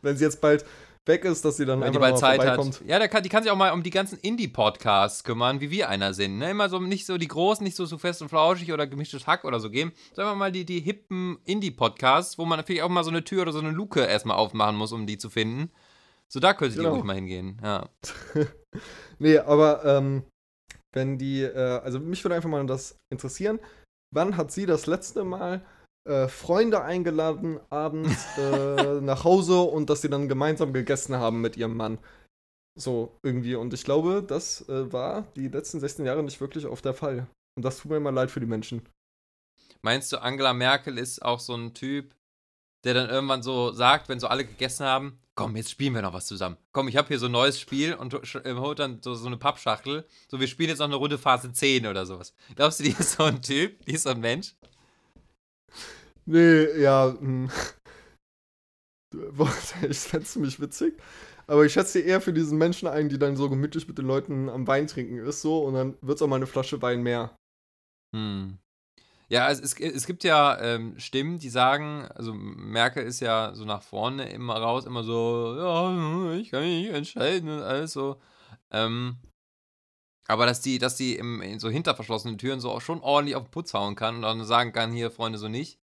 C: Wenn sie jetzt bald weg ist, dass sie dann
A: Wenn die
C: einfach
A: bald
C: mal
A: Zeit
C: vorbeikommt.
A: hat. Ja, der kann, die kann sich auch mal um die ganzen Indie-Podcasts kümmern, wie wir einer sind. Ne? Immer so nicht so die großen, nicht so, so fest und flauschig oder gemischtes Hack oder so geben, sondern mal die, die hippen Indie-Podcasts, wo man natürlich auch mal so eine Tür oder so eine Luke erstmal aufmachen muss, um die zu finden. So, da könnte die
C: Genau.
A: ruhig mal hingehen. Ja. *laughs*
C: Nee, aber ähm, wenn die, äh, also mich würde einfach mal das interessieren, wann hat sie das letzte Mal äh, Freunde eingeladen abends *laughs* äh, nach Hause und dass sie dann gemeinsam gegessen haben mit ihrem Mann? So irgendwie. Und ich glaube, das äh, war die letzten 16 Jahre nicht wirklich oft der Fall. Und das tut mir immer leid für die Menschen.
A: Meinst du, Angela Merkel ist auch so ein Typ, der dann irgendwann so sagt, wenn so alle gegessen haben, komm, jetzt spielen wir noch was zusammen. Komm, ich habe hier so ein neues Spiel und holt dann so, so eine Pappschachtel. So, wir spielen jetzt noch eine Runde Phase 10 oder sowas. Glaubst du, die ist so ein Typ? Die ist so ein Mensch?
C: Nee, ja, hm. *laughs* Ich fände ziemlich witzig. Aber ich schätze eher für diesen Menschen ein, die dann so gemütlich mit den Leuten am Wein trinken ist, so, und dann wird es auch mal eine Flasche Wein mehr.
A: Hm. Ja, es, es, es gibt ja ähm, Stimmen, die sagen, also Merkel ist ja so nach vorne immer raus, immer so, ja, ich kann mich nicht entscheiden und alles so. Ähm, aber dass die, dass die im, in so hinter verschlossenen Türen so auch schon ordentlich auf den Putz hauen kann und dann sagen kann, hier, Freunde, so nicht.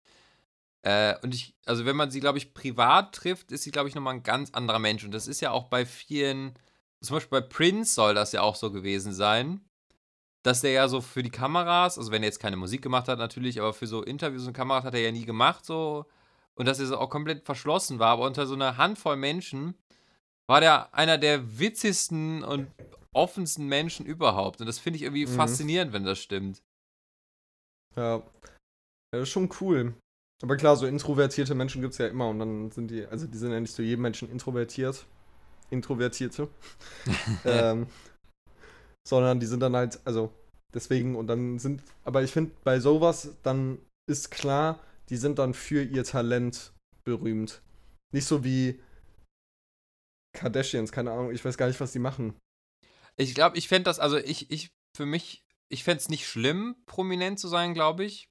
A: Äh, und ich, also wenn man sie, glaube ich, privat trifft, ist sie, glaube ich, nochmal ein ganz anderer Mensch. Und das ist ja auch bei vielen, zum Beispiel bei Prince soll das ja auch so gewesen sein dass der ja so für die Kameras, also wenn er jetzt keine Musik gemacht hat natürlich, aber für so Interviews und Kameras hat er ja nie gemacht so und dass er so auch komplett verschlossen war, aber unter so einer Handvoll Menschen war der einer der witzigsten und offensten Menschen überhaupt und das finde ich irgendwie
C: Mhm.
A: faszinierend, wenn das stimmt.
C: Ja. ja. Das ist schon cool. Aber klar, so introvertierte Menschen gibt es ja immer und dann sind die, also die sind ja nicht zu jedem Menschen introvertiert. Introvertierte. *laughs* ähm, sondern die sind dann halt, also deswegen und dann sind, aber ich finde bei sowas, dann ist klar, die sind dann für ihr Talent berühmt. Nicht so wie Kardashians, keine Ahnung, ich weiß gar nicht, was die machen.
A: Ich glaube, ich fände das, also ich, ich, für mich, ich fände es nicht schlimm, prominent zu sein, glaube ich.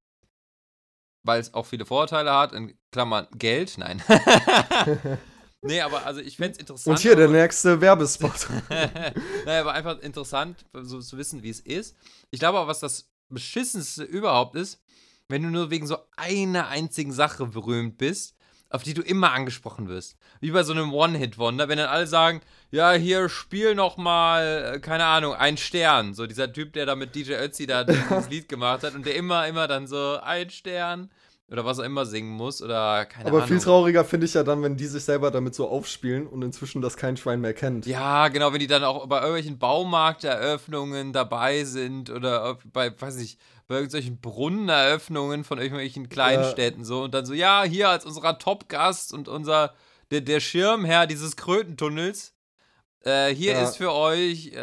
A: weil es auch viele Vorteile hat, in Klammern Geld, nein. *laughs* *laughs* nee, aber also ich fände es interessant.
C: Und hier der nächste Werbespot. *laughs*
A: naja, aber einfach interessant, so zu wissen, wie es ist. Ich glaube aber, was das Beschissenste überhaupt ist, wenn du nur wegen so einer einzigen Sache berühmt bist, auf die du immer angesprochen wirst. Wie bei so einem One-Hit-Wonder, wenn dann alle sagen, ja, hier spiel noch mal, äh, keine Ahnung, ein Stern. So dieser Typ, der da mit DJ Ötzi da dieses *laughs* Lied gemacht hat und der immer, immer dann so ein Stern oder was auch immer singen muss oder keine
C: Aber
A: Ahnung.
C: viel trauriger finde ich ja dann, wenn die sich selber damit so aufspielen und inzwischen das kein Schwein mehr kennt.
A: Ja, genau, wenn die dann auch bei irgendwelchen Baumarkteröffnungen dabei sind oder bei, weiß ich, bei irgendwelchen Brunneneröffnungen von irgendwelchen Kleinstädten so und dann so, ja, hier als unserer Top-Gast und unser, der, der Schirmherr dieses Krötentunnels, äh, hier
C: Ja.
A: ist für euch, äh,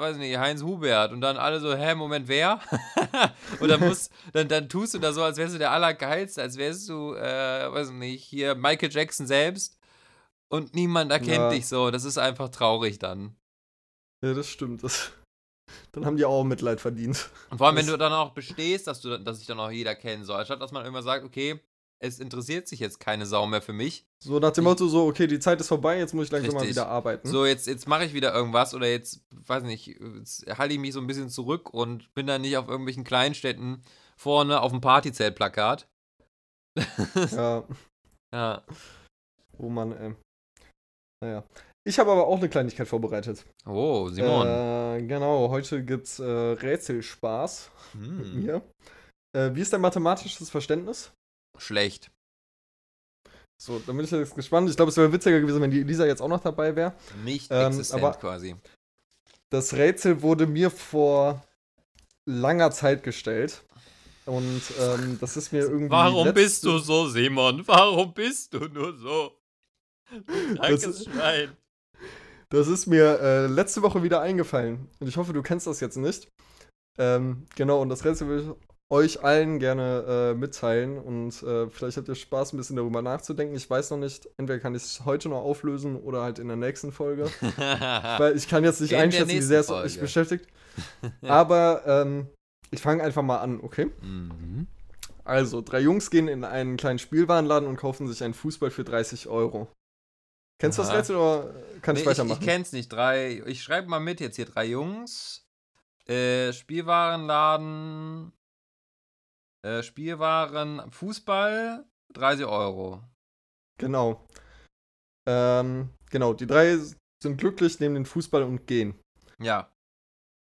A: weiß nicht, Heinz Hubert und dann alle so, hä, Moment, wer? *laughs* und dann musst, dann, dann tust du da so, als wärst du der Allergeilste, als wärst du, äh, weiß nicht, hier Michael Jackson selbst und niemand erkennt
C: Ja.
A: dich so. Das ist einfach traurig dann.
C: Ja, das stimmt. Das, dann haben die auch Mitleid verdient.
A: Und vor allem, wenn du dann auch bestehst, dass, du, dass sich dann auch jeder kennen soll. Anstatt, dass man immer sagt, okay, es interessiert sich jetzt keine Sau mehr für mich.
C: So nach dem Motto, so, okay, die Zeit ist vorbei, jetzt muss ich langsam mal
A: Richtig.
C: wieder arbeiten.
A: So, jetzt, jetzt mache ich wieder irgendwas oder jetzt, weiß nicht, jetzt halte ich mich so ein bisschen zurück und bin dann nicht auf irgendwelchen Kleinstädten vorne auf dem Partyzeltplakat. *laughs*
C: Ja,
A: Ja.
C: oh Mann, ey. Naja. Ich habe aber auch eine Kleinigkeit vorbereitet.
A: Oh, Simon.
C: Äh, genau, heute gibt's äh, Rätselspaß mit
A: Hm.
C: mir. Äh, wie ist dein mathematisches Verständnis?
A: Schlecht.
C: So, dann bin ich jetzt gespannt. Ich glaube, es wäre witziger gewesen, wenn die Elisa jetzt auch noch dabei wäre.
A: Nicht
C: Ähm,
A: existent
C: aber-
A: quasi.
C: Das Rätsel wurde mir vor langer Zeit gestellt. Und ähm, das ist mir irgendwie.
A: Warum bist du so, Simon? Warum bist du nur so?
C: Das-
A: Krankes Schwein.
C: Das ist mir äh, letzte Woche wieder eingefallen. Und ich hoffe, du kennst das jetzt nicht. Ähm, genau, und das Rätsel will ich euch allen gerne äh, mitteilen. Und äh, vielleicht habt ihr Spaß, ein bisschen darüber nachzudenken. Ich weiß noch nicht, entweder kann ich es heute noch auflösen oder halt in der nächsten Folge. *laughs* Weil ich kann jetzt nicht
A: In
C: einschätzen, wie sehr es euch beschäftigt. Aber ähm, ich fange einfach mal an, okay?
A: mhm.
C: Also, drei Jungs gehen in einen kleinen Spielwarenladen und kaufen sich einen Fußball für 30 Euro. Kennst du das
A: Aha.
C: Rätsel oder kann ich
A: Nee,
C: weitermachen?
A: Ich, ich kenn's nicht. Drei, ich schreibe mal mit jetzt hier. Drei Jungs. Äh, Spielwarenladen. Äh, Spielwaren. Fußball. 30 Euro.
C: Genau. Ähm, genau, die drei sind glücklich, nehmen den Fußball und gehen.
A: Ja.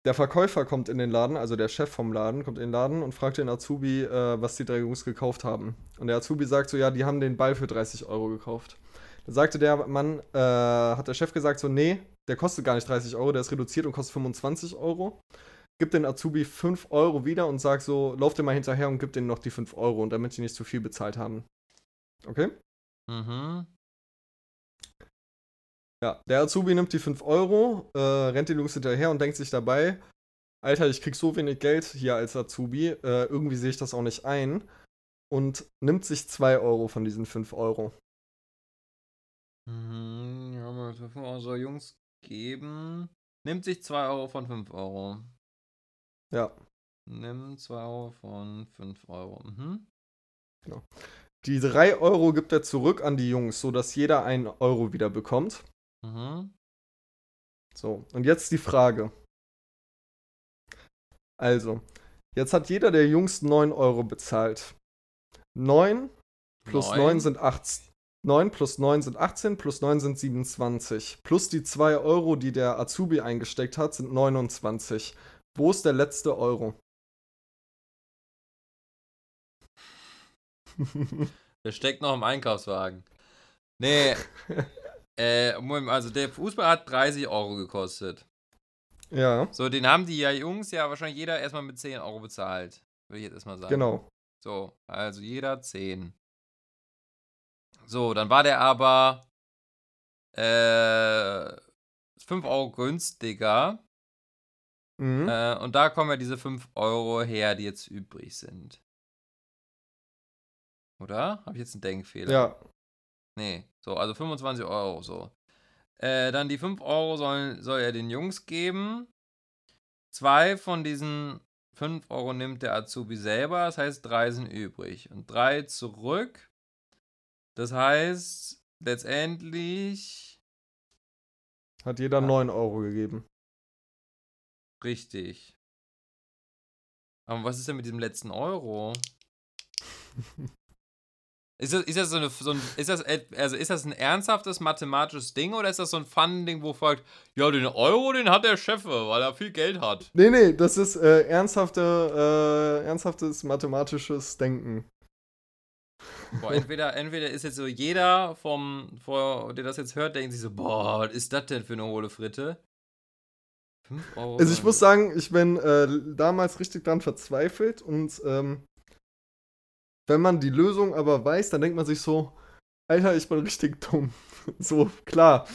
C: Der Verkäufer kommt in den Laden, also der Chef vom Laden, kommt in den Laden und fragt den Azubi, äh, was die drei Jungs gekauft haben. Und der Azubi sagt so, ja, die haben den Ball für 30 Euro gekauft. Dann sagte der Mann, äh, hat der Chef gesagt so, nee, der kostet gar nicht 30 Euro, der ist reduziert und kostet 25 Euro. Gibt den Azubi 5 Euro wieder und sagt so, lauf dir mal hinterher und gib denen noch die 5 Euro, und damit die nicht zu viel bezahlt haben. Okay?
A: Mhm.
C: Ja, der Azubi nimmt die 5 Euro, äh, rennt den Jungs hinterher und denkt sich dabei, Alter, ich krieg so wenig Geld hier als Azubi, äh, irgendwie sehe ich das auch nicht ein. Und nimmt sich 2 Euro von diesen 5 Euro.
A: Mhm. Ja, mal 5 Euro soll Jungs geben. Nimmt sich 2 Euro von 5 Euro.
C: Ja.
A: Nimm 2 Euro von 5 Euro. Mhm.
C: Die 3 Euro gibt er zurück an die Jungs, sodass jeder 1 Euro wieder bekommt.
A: Mhm.
C: So, und jetzt die Frage. Also, jetzt hat jeder der Jungs 9 Euro bezahlt. 9 plus 9, sind 18. 9 plus 9 sind 18, plus 9 sind 27. Plus die 2 Euro, die der Azubi eingesteckt hat, sind 29. Wo ist der letzte Euro?
A: Der steckt noch im Einkaufswagen. Nee. *laughs* äh, also der Fußball hat 30 Euro gekostet.
C: ja,
A: So, den haben die ja Jungs ja wahrscheinlich jeder erstmal mit 10 Euro bezahlt. Würde ich jetzt erstmal sagen.
C: genau.
A: So, also jeder 10. So, dann war der aber äh, 5 Euro günstiger.
C: Mhm.
A: Äh, und da kommen ja diese 5 Euro her, die jetzt übrig sind. Oder? Habe ich jetzt einen Denkfehler?
C: ja,
A: Nee, so, also 25 Euro so. Äh, dann die 5 Euro sollen, soll er den Jungs geben. Zwei von diesen 5 Euro nimmt der Azubi selber, das heißt 3 sind übrig. Und 3 zurück. Das heißt, letztendlich
C: Hat jeder 9 Euro gegeben.
A: Richtig. Aber was ist denn mit diesem letzten Euro? *laughs* Ist das, ist das so eine, so ein, ist das, also ist das ein ernsthaftes mathematisches Ding oder ist das so ein Fun-Ding, wo folgt, ja, den Euro, den hat der Chef, weil er viel Geld hat?
C: Nee, nee, das ist äh, ernsthafte, äh, ernsthaftes mathematisches Denken.
A: Boah, entweder, *laughs* entweder ist jetzt so jeder vom, vor, der das jetzt hört, denkt sich so, boah, was ist das denn für eine hohle Fritte? 5 Euro.
C: Also ich muss sagen, ich bin äh, damals richtig dran verzweifelt und ähm, wenn man die Lösung aber weiß, dann denkt man sich so, Alter, ich bin richtig *laughs* dumm. so, klar.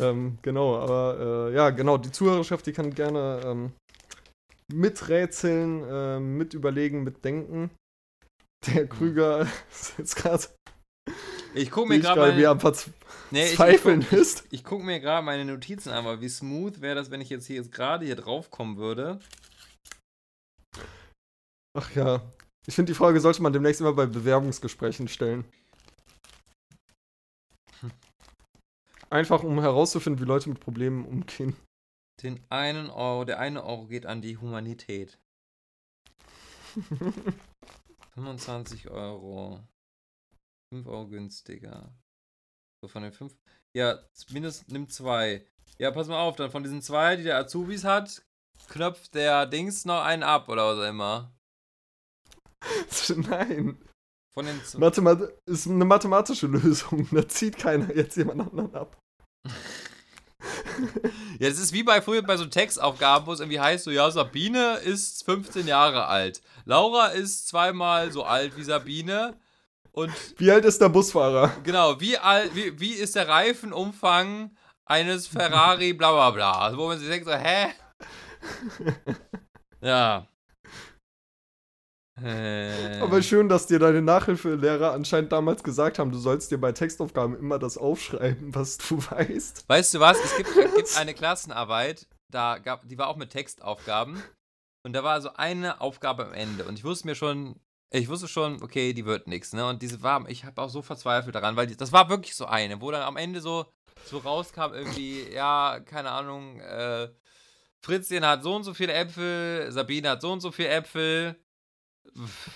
C: Ähm, genau, aber äh, ja, genau, die Zuhörerschaft, die kann gerne ähm, miträtseln, äh, mitüberlegen, mitdenken. Der Krüger *laughs* ist jetzt gerade,
A: ich gucke mir gerade
C: wie am
A: nee, ich, ich, guck-
C: ist.
A: ich guck mir gerade meine Notizen an, aber wie smooth wäre das, wenn ich jetzt hier jetzt gerade hier drauf kommen würde.
C: Ach ja. Ich finde, die Frage sollte man demnächst immer bei Bewerbungsgesprächen stellen. *laughs* Einfach um herauszufinden, wie Leute mit Problemen umgehen.
A: Den einen Euro, der eine Euro geht an die Humanität. *laughs* 25 Euro. 5 Euro günstiger. So von den 5. Ja, mindestens nimmt zwei. Ja, pass mal auf, dann von diesen zwei, die der Azubis hat, knöpft der Dings noch einen ab oder was auch immer. *laughs*
C: Nein.
A: Von den z-
C: Mathemat ist eine mathematische Lösung. *laughs* Da zieht keiner jetzt jemand anderen ab. *laughs*
A: Ja, das ist wie bei früher bei so Textaufgaben, wo es irgendwie heißt, so, ja, Sabine ist 15 Jahre alt. Laura ist zweimal so alt wie Sabine. Und
C: Wie alt ist der Busfahrer?
A: genau, wie, alt, wie, wie ist der Reifenumfang eines Ferrari, bla bla bla. Also, wo man sich denkt, so, hä? *laughs* Ja. Äh,
C: Aber schön, dass dir deine Nachhilfelehrer anscheinend damals gesagt haben, du sollst dir bei Textaufgaben immer das aufschreiben, was du weißt.
A: Weißt du was? Es gibt, es gibt *laughs* eine Klassenarbeit, da gab, die war auch mit Textaufgaben. Und da war so eine Aufgabe am Ende. Und ich wusste mir schon, ich wusste schon, okay, die wird nichts, ne? Und diese war, ich habe auch so verzweifelt daran, weil die, das war wirklich so eine, wo dann am Ende so, so rauskam, irgendwie, ja, keine Ahnung, äh, Fritzchen hat so und so viele Äpfel, Sabine hat so und so viele Äpfel.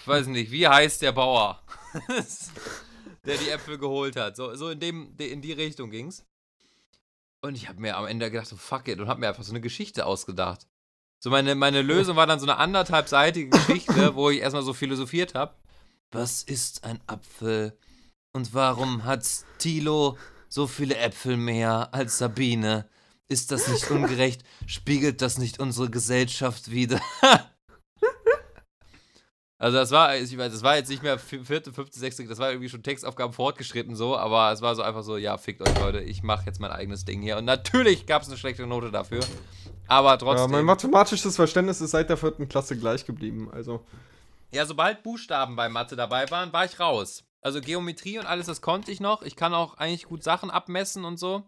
A: Weiß nicht, wie heißt der Bauer, *laughs* der die Äpfel geholt hat? So, so in, dem, in die Richtung ging's. Und ich habe mir am Ende gedacht, so fuck it, und habe mir einfach so eine Geschichte ausgedacht. So meine, meine Lösung war dann so eine anderthalbseitige Geschichte, wo ich erstmal so philosophiert habe. Was ist ein Apfel? Und warum hat Tilo so viele Äpfel mehr als Sabine? Ist das nicht *laughs* ungerecht? Spiegelt das nicht unsere Gesellschaft wider? *laughs* Also das war, ich weiß, das war jetzt nicht mehr vi- vierte, fünfte, sechste, das war irgendwie schon Textaufgaben fortgeschritten so, aber es war so einfach so, ja, fickt euch Leute, ich mache jetzt mein eigenes Ding hier. Und natürlich gab es eine schlechte Note dafür, aber
C: Ja,
A: trotzdem.
C: mein mathematisches Verständnis ist seit der vierten Klasse gleich geblieben. Also,
A: Ja, sobald Buchstaben bei Mathe dabei waren, war ich raus. Also Geometrie und alles, das konnte ich noch. Ich kann auch eigentlich gut Sachen abmessen und so.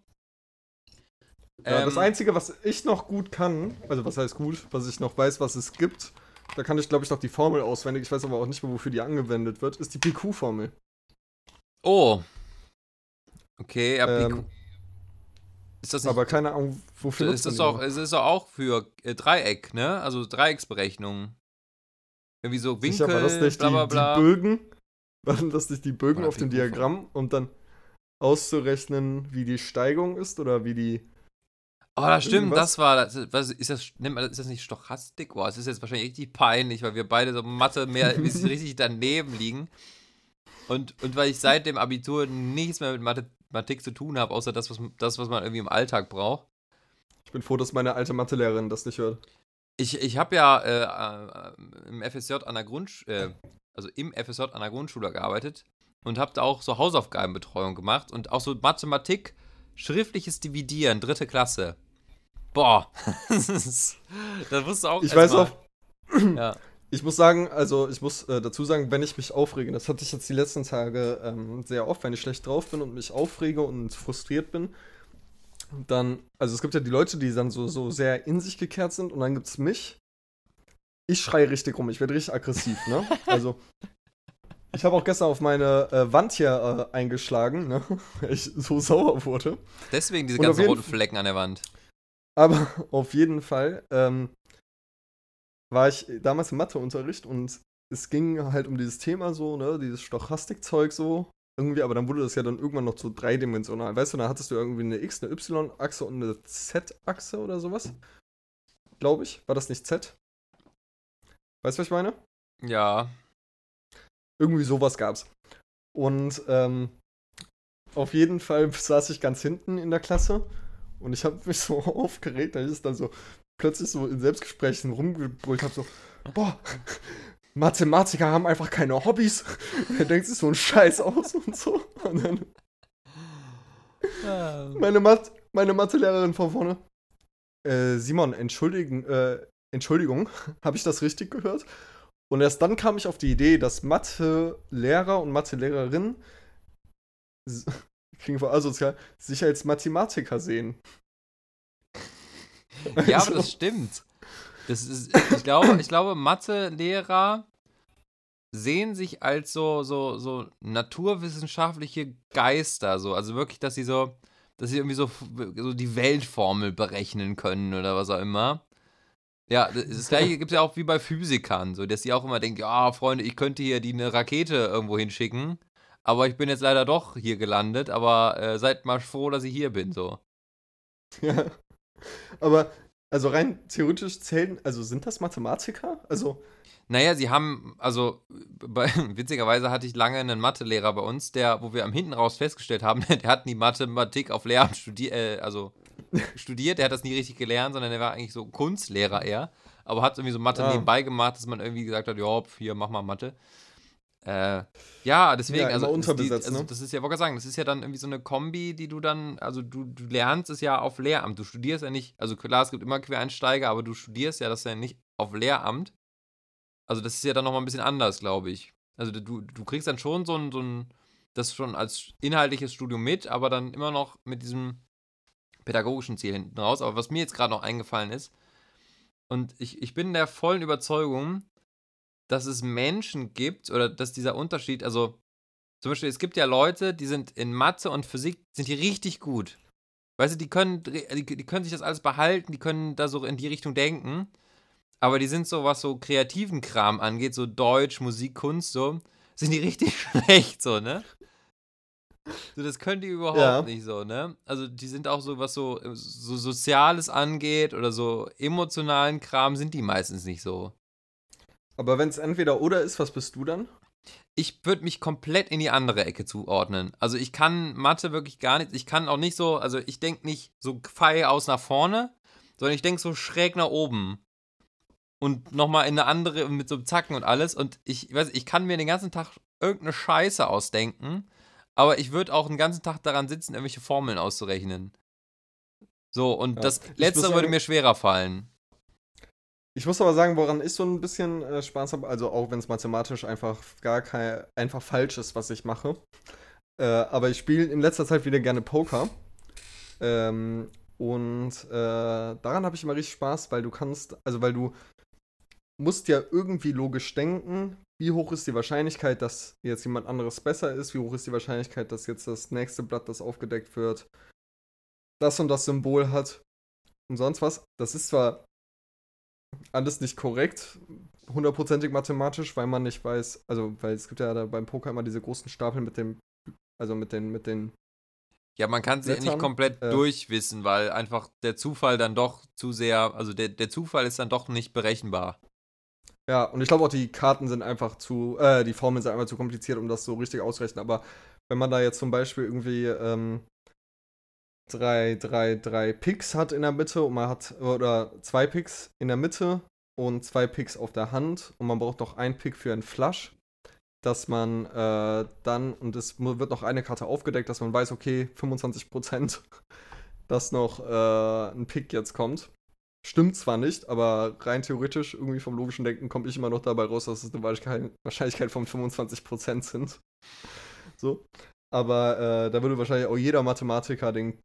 C: ja, das
A: Ähm,
C: Einzige, was ich noch gut kann, also was heißt gut, was ich noch weiß, was es gibt, da kann ich, glaube ich, noch die Formel auswendig, ich weiß aber auch nicht mehr, wofür die angewendet wird, ist die PQ-Formel.
A: Oh. Okay, ja,
C: Ähm,
A: ist das nicht,
C: aber keine Ahnung, wofür
A: ist das
C: die
A: doch, es ist auch für äh, Dreieck, ne? Also Dreiecksberechnungen. Irgendwie so Winkel,
C: Sicher, war das nicht
A: bla bla
C: die,
A: bla.
C: die Bögen? *laughs* Waren das nicht die Bögen auf dem. Diagramm und dann auszurechnen, wie die Steigung ist oder wie die.
A: Oh, das stimmt,
C: Irgendwas?
A: das war, das, was, ist, das, ist das nicht Stochastik? Boah, es ist jetzt wahrscheinlich richtig peinlich, weil wir beide so Mathe mehr *laughs* richtig daneben liegen. Und, und weil ich seit dem Abitur nichts mehr mit Mathematik zu tun habe, außer das was, das, was man irgendwie im Alltag braucht.
C: Ich bin froh, dass meine alte Mathelehrerin das nicht hört.
A: Ich, ich habe ja äh, äh, im FSJ an der Grundschule, äh, also im FSJ an der Grundschule gearbeitet und habe da auch so Hausaufgabenbetreuung gemacht und auch so Mathematik, schriftliches Dividieren, dritte Klasse. Boah, *laughs* das, du auch
C: Ich weiß
A: mal-
C: auch,
A: Ja.
C: Ich muss sagen, also ich muss äh, dazu sagen, wenn ich mich aufrege, das hatte ich jetzt die letzten Tage ähm, sehr oft, wenn ich schlecht drauf bin und mich aufrege und frustriert bin, dann, also es gibt ja die Leute, die dann so, so sehr in sich gekehrt sind und dann gibt es mich. Ich schreie richtig rum, ich werde richtig aggressiv, ne? *laughs* Also, ich habe auch gestern auf meine äh, Wand hier äh, eingeschlagen, ne? *laughs* Weil ich so sauer wurde.
A: Deswegen diese
C: Und
A: ganzen roten Flecken an der Wand.
C: Aber auf jeden Fall ähm, war ich damals im Matheunterricht und es ging halt um dieses Thema so, ne, dieses Stochastikzeug so. Irgendwie, aber dann wurde das ja dann irgendwann noch so dreidimensional. Weißt du, da hattest du irgendwie eine X, eine Y-Achse und eine Z-Achse oder sowas. Glaube ich. War das nicht Z? Weißt du, was ich meine?
A: Ja.
C: Irgendwie sowas gab's. Und ähm, auf jeden Fall saß ich ganz hinten in der Klasse und ich habe mich so *laughs* aufgeregt, dass ich dann so plötzlich so in Selbstgesprächen rumgebrüllt habe, so, boah, *laughs* Mathematiker haben einfach keine Hobbys. *laughs* Wer denkt sich so einen Scheiß aus und so. Und dann meine, Math meine Mathelehrerin von vorne, äh, Simon, entschuldigen, äh, Entschuldigung, *laughs* habe ich das richtig gehört? Und erst dann kam ich auf die Idee, dass Mathelehrer und Mathelehrerinnen klingt voll asozial, sich als Mathematiker sehen.
A: Ja, aber das stimmt. Das ist, ich glaube, ich glaube, Mathelehrer sehen sich als so, so, so naturwissenschaftliche Geister, so. Also wirklich, dass sie so, dass sie irgendwie so, so die Weltformel berechnen können oder was auch immer. Ja, das das gleiche gibt es ja auch wie bei Physikern, so, dass sie auch immer denken, ja, Freunde, ich könnte hier die eine Rakete irgendwo hinschicken, aber ich bin jetzt leider doch hier gelandet, aber äh, seid mal froh, dass ich hier bin, so.
C: Ja. Aber, also rein theoretisch zählen, also sind das Mathematiker? Also,
A: Naja, sie haben, also bei, *laughs* witzigerweise hatte ich lange einen Mathelehrer bei uns, der, wo wir am hinten raus festgestellt haben, *laughs* der hat nie Mathematik auf Lehramt studiert, äh, also studiert, der hat das nie richtig gelernt, sondern der war eigentlich so Kunstlehrer eher, aber hat irgendwie so Mathe
C: Ah.
A: nebenbei gemacht, dass man irgendwie gesagt hat, ja, hier, mach mal Mathe. Äh, ja, deswegen,
C: Ja,
A: also, das, die,
C: unterbesetzt,
A: also
C: ne?
A: das ist ja, wollte sagen, das ist ja dann irgendwie so eine Kombi, die du dann, also du, du lernst es ja auf Lehramt, du studierst ja nicht, also klar, es gibt immer Quereinsteiger, aber du studierst ja das ja nicht auf Lehramt. Also das ist ja dann nochmal ein bisschen anders, glaube ich. Also du, du kriegst dann schon so ein, so ein, das schon als inhaltliches Studium mit, aber dann immer noch mit diesem pädagogischen Ziel hinten raus. Aber was mir jetzt gerade noch eingefallen ist, und ich, ich bin der vollen Überzeugung, dass es Menschen gibt oder dass dieser Unterschied, also zum Beispiel, es gibt ja Leute, die sind in Mathe und Physik, sind die richtig gut. Weißt du, die können, die, die können sich das alles behalten, die können da so in die Richtung denken. Aber die sind so, was so kreativen Kram angeht, so Deutsch, Musik, Kunst, so, sind die *laughs* richtig schlecht, so, ne? So, das können die überhaupt
C: Ja.
A: nicht so, ne? Also, die sind auch so, was so, so Soziales angeht oder so emotionalen Kram, sind die meistens nicht so.
C: Aber wenn es entweder oder ist, was bist du dann?
A: Ich würde mich komplett in die andere Ecke zuordnen. Also, ich kann Mathe wirklich gar nicht, ich kann auch nicht so, also, ich denke nicht so Pfeil aus nach vorne, sondern ich denke so schräg nach oben. Und nochmal in eine andere mit so einem Zacken und alles. Und ich weiß, ich kann mir den ganzen Tag irgendeine Scheiße ausdenken, aber ich würde auch den ganzen Tag daran sitzen, irgendwelche Formeln auszurechnen. So, und
C: Ja.
A: das letztere würde mir schwerer fallen.
C: Ich muss aber sagen, woran ich so ein bisschen äh, Spaß habe, also auch wenn es mathematisch einfach gar kein, einfach falsch ist, was ich mache. Äh, aber ich spiele in letzter Zeit wieder gerne Poker. Ähm, und äh, daran habe ich immer richtig Spaß, weil du kannst, also weil du musst ja irgendwie logisch denken, wie hoch ist die Wahrscheinlichkeit, dass jetzt jemand anderes besser ist, wie hoch ist die Wahrscheinlichkeit, dass jetzt das nächste Blatt, das aufgedeckt wird, das und das Symbol hat und sonst was. Das ist zwar alles nicht korrekt, hundertprozentig mathematisch, weil man nicht weiß, also weil es gibt ja da beim Poker immer diese großen Stapel mit dem, also mit den, mit den,
A: Ja, man kann sie nicht
C: Blättern,
A: komplett
C: äh,
A: durchwissen, weil einfach der Zufall dann doch zu sehr, also der, der Zufall ist dann doch nicht berechenbar.
C: ja, und ich glaube auch die Karten sind einfach zu, äh, die Formeln sind einfach zu kompliziert, um das so richtig auszurechnen, aber wenn man da jetzt zum Beispiel irgendwie, ähm, drei, drei, drei Picks hat in der Mitte und man hat, oder zwei Picks in der Mitte und zwei Picks auf der Hand und man braucht noch einen Pick für einen Flush, dass man äh, dann, und es wird noch eine Karte aufgedeckt, dass man weiß, okay, 25%, *laughs* dass noch äh, ein Pick jetzt kommt. Stimmt zwar nicht, aber rein theoretisch, irgendwie vom logischen Denken, komme ich immer noch dabei raus, dass es eine Wahrscheinlichkeit Wahrscheinlichkeit von 25% sind. *laughs* So. Aber äh, da würde wahrscheinlich auch jeder Mathematiker den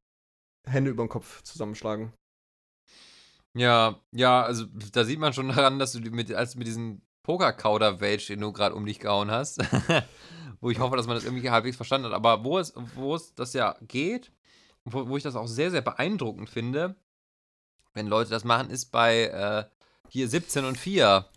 C: Hände über den Kopf zusammenschlagen.
A: Ja, ja, also da sieht man schon daran, dass du mit, als du mit diesem Poker-Kauder-Welch, den du gerade um dich gehauen hast, *laughs* wo ich hoffe, dass man das irgendwie halbwegs verstanden hat, aber wo es, wo es das ja geht, wo, wo ich das auch sehr, sehr beeindruckend finde, wenn Leute das machen, ist bei äh, hier 17 und 4. *coughs*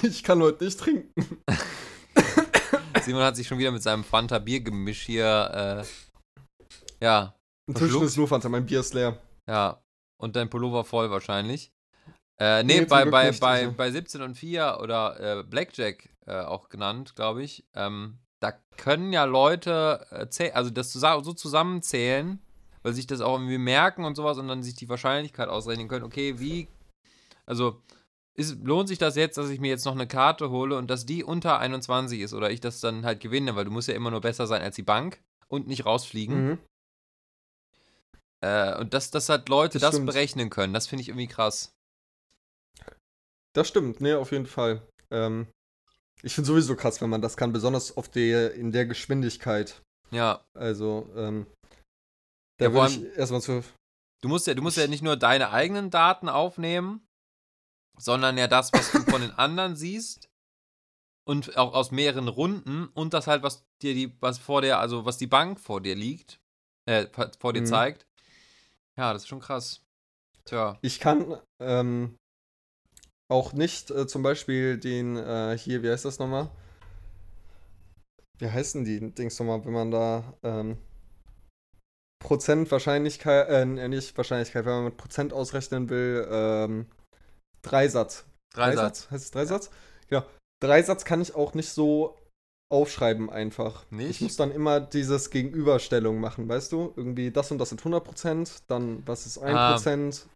C: Ich kann heute nicht trinken. *coughs*
A: Simon hat sich schon wieder mit seinem Fanta-Biergemisch hier, äh, ja,
C: Inzwischen ist Fanta, mein Bier ist leer.
A: Ja, und dein Pullover voll wahrscheinlich. Äh, nee,
C: Nee,
A: bei, bei,
C: nicht,
A: bei,
C: also.
A: bei 17 und 4 oder äh, Blackjack äh, auch genannt, glaube ich, ähm, da können ja Leute äh, also das so zusammenzählen, weil sich das auch irgendwie merken und sowas und dann sich die Wahrscheinlichkeit ausrechnen können, okay, wie, also ist, lohnt sich das jetzt, dass ich mir jetzt noch eine Karte hole und dass die unter 21 ist oder ich das dann halt gewinne, weil du musst ja immer nur besser sein als die Bank und nicht rausfliegen.
C: Mhm.
A: Äh, und dass, dass halt Leute
C: Das
A: das, berechnen können, das finde ich irgendwie krass.
C: Das stimmt, nee, auf jeden Fall. Ähm, ich finde sowieso krass, wenn man das kann, besonders auf der, in der Geschwindigkeit.
A: Ja,
C: Also, ähm,
A: Ja,
C: da
A: vor
C: würde ich erstmal zu.
A: du musst ja, du musst ja nicht nur deine eigenen Daten aufnehmen, sondern ja das, was du von den anderen siehst und auch aus mehreren Runden und das halt, was dir die, was vor dir, also was die Bank vor dir liegt, äh, vor dir
C: Mhm.
A: zeigt. Ja, das ist schon krass. Tja,
C: Ich kann ähm, auch nicht äh, zum Beispiel den, äh, hier, wie heißt das nochmal? Wie heißen die Dings nochmal, wenn man da ähm, Prozent Wahrscheinlichkeit, äh, nee, nicht Wahrscheinlichkeit, wenn man mit Prozent ausrechnen will, ähm, Dreisatz.
A: Dreisatz.
C: Heißt es Dreisatz? Genau. Dreisatz kann ich auch nicht so aufschreiben einfach.
A: Nicht?
C: Ich muss dann immer dieses Gegenüberstellung machen, weißt du? Irgendwie das und das sind 100%, dann was ist 1%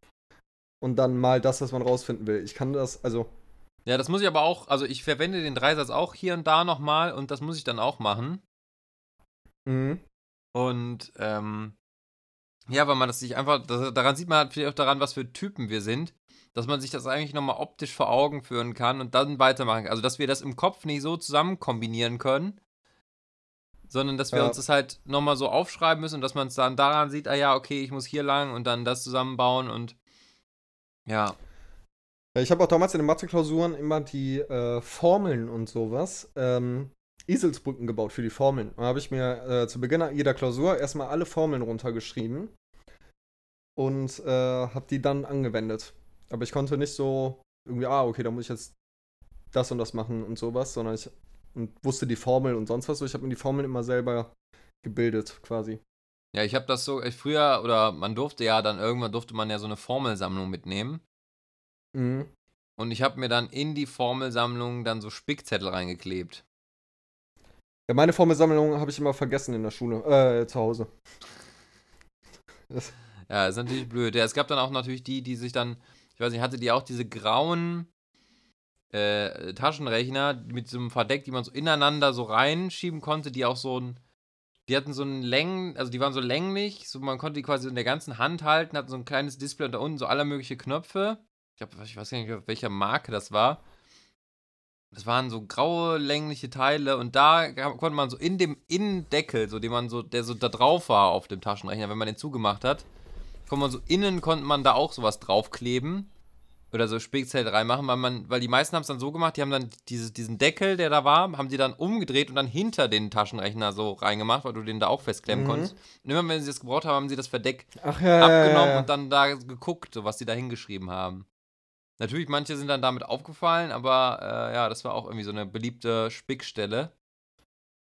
C: und dann mal das, was man rausfinden will. Ich kann das, also,
A: Ja, das muss ich aber auch, also ich verwende den Dreisatz auch hier und da nochmal und das muss ich dann auch machen.
C: mhm.
A: Und ähm, ja, weil man das sich einfach, das, daran sieht man halt vielleicht auch daran, was für Typen wir sind, dass man sich das eigentlich nochmal optisch vor Augen führen kann und dann weitermachen kann. Also, dass wir das im Kopf nicht so zusammen kombinieren können, sondern dass wir
C: Ja.
A: uns das halt nochmal so aufschreiben müssen und dass man es dann daran sieht, ah ja, okay, ich muss hier lang und dann das zusammenbauen und ja.
C: Ich habe auch damals in den Mathe-Klausuren immer die äh, Formeln und sowas, ähm, Eselsbrücken gebaut für die Formeln. Da habe ich mir äh, zu Beginn jeder Klausur erstmal alle Formeln runtergeschrieben und äh, habe die dann angewendet. Aber ich konnte nicht so irgendwie, ah, okay, da muss ich jetzt das und das machen und sowas, sondern ich und wusste die Formel und sonst was. So, ich habe mir die Formeln immer selber gebildet, quasi.
A: Ja, ich habe das so, ich früher, oder man durfte ja dann irgendwann, durfte man ja so eine Formelsammlung mitnehmen.
C: Mhm.
A: Und ich habe mir dann in die Formelsammlung dann so Spickzettel reingeklebt.
C: Ja, meine Formelsammlung habe ich immer vergessen in der Schule, äh, zu Hause. Das, *laughs*
A: Ja, ist natürlich blöd. Ja, es gab dann auch natürlich die, die sich dann, ich weiß nicht, hatte die auch diese grauen äh, Taschenrechner mit so einem Verdeck, die man so ineinander so reinschieben konnte, die auch so ein, die hatten so einen Längen, also die waren so länglich, so man konnte die quasi in der ganzen Hand halten, hatten so ein kleines Display und da unten so aller mögliche Knöpfe. Ich, hab, ich weiß gar nicht, welcher Marke das war. Das waren so graue, längliche Teile und da konnte man so in dem Innendeckel, so den man so, der so da drauf war auf dem Taschenrechner, wenn man den zugemacht hat, konnte man so innen konnte man da auch sowas draufkleben oder so Spickzettel reinmachen, weil man, weil die meisten haben es dann so gemacht, die haben dann diese, diesen Deckel, der da war, haben die dann umgedreht und dann hinter den Taschenrechner so reingemacht, weil du den da auch festklemmen
C: Mhm.
A: konntest. Und immer wenn sie das gebraucht haben, haben sie das Verdeck
C: ach ja,
A: abgenommen
C: ja, ja.
A: und dann da geguckt, so was die da hingeschrieben haben. Natürlich, manche sind dann damit aufgefallen, aber äh, ja, das war auch irgendwie so eine beliebte Spickstelle.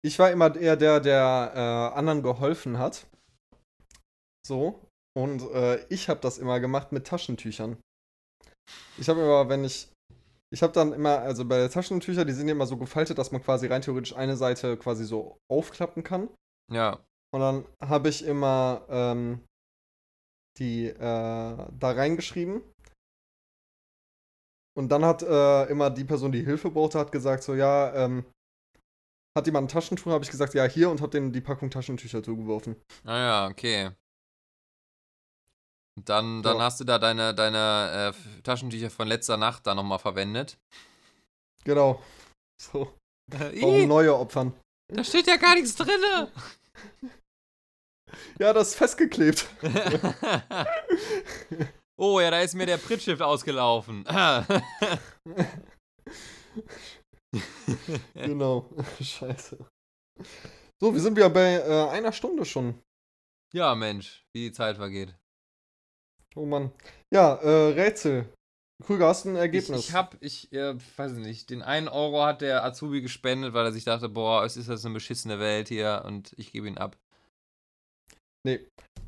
C: Ich war immer eher der, der äh, anderen geholfen hat. So. Und äh, ich habe das immer gemacht mit Taschentüchern. Ich habe immer, wenn ich. Ich habe dann immer, also bei den Taschentüchern, die sind ja immer so gefaltet, dass man quasi rein theoretisch eine Seite quasi so aufklappen kann.
A: Ja,
C: Und dann habe ich immer ähm, die äh, da reingeschrieben. Und dann hat äh, immer die Person, die Hilfe brauchte, hat gesagt so, ja, ähm, hat jemand ein Taschentuch? Habe ich gesagt, ja, hier und habe denen die Packung Taschentücher zugeworfen.
A: naja, Ah okay. Dann, dann
C: Ja.
A: hast du da deine, deine äh, Taschentücher von letzter Nacht da nochmal verwendet.
C: Genau. So.
A: Ih,
C: Warum neue opfern?
A: da steht ja gar nichts drin. *laughs*
C: Ja, das ist festgeklebt. *laughs*
A: oh ja, da ist mir der Prittstift ausgelaufen. *laughs*
C: genau. Scheiße. So, wir sind ja bei äh, einer Stunde schon.
A: ja, Mensch, wie die Zeit vergeht.
C: Oh Mann. Ja, äh, Rätsel. Krüger, hast du ein
A: Ich,
C: Ergebnis?
A: ich hab, ich äh, weiß nicht, den einen Euro hat der Azubi gespendet, weil er sich dachte, boah, es ist das eine beschissene Welt hier und ich gebe ihn ab.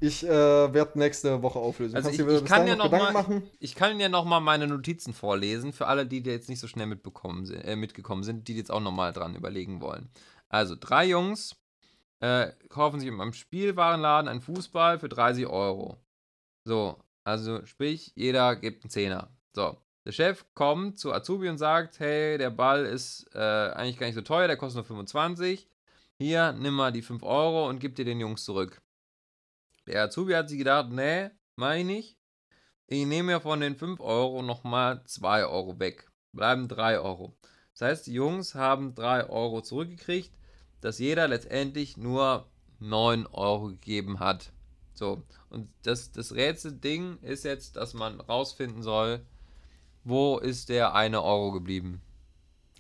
C: Ich äh, werde nächste Woche auflösen.
A: Also
C: Kannst
A: ich- ich kann ja
C: noch
A: noch
C: Gedanken
A: mal-
C: machen?
A: Ich kann ja nochmal meine Notizen vorlesen, für alle, die da jetzt nicht so schnell mitbekommen sind, äh, mitgekommen sind, die jetzt auch nochmal dran überlegen wollen. Also, drei Jungs äh, kaufen sich in einem Spielwarenladen einen Fußball für 30 Euro. So, also sprich, jeder gibt einen Zehner. So, der Chef kommt zu Azubi und sagt, hey, der Ball ist äh, eigentlich gar nicht so teuer, der kostet nur 25. Hier, nimm mal die 5 Euro und gib dir den Jungs zurück. Der Azubi hat sich gedacht, nee, mach ich nicht. Ich nehme ja von den 5 Euro nochmal 2 Euro weg. Bleiben 3 Euro. Das heißt, die Jungs haben 3 Euro zurückgekriegt, dass jeder letztendlich nur 9 Euro gegeben hat. So, und das, das Rätselding ist jetzt, dass man rausfinden soll, wo ist der eine Euro geblieben.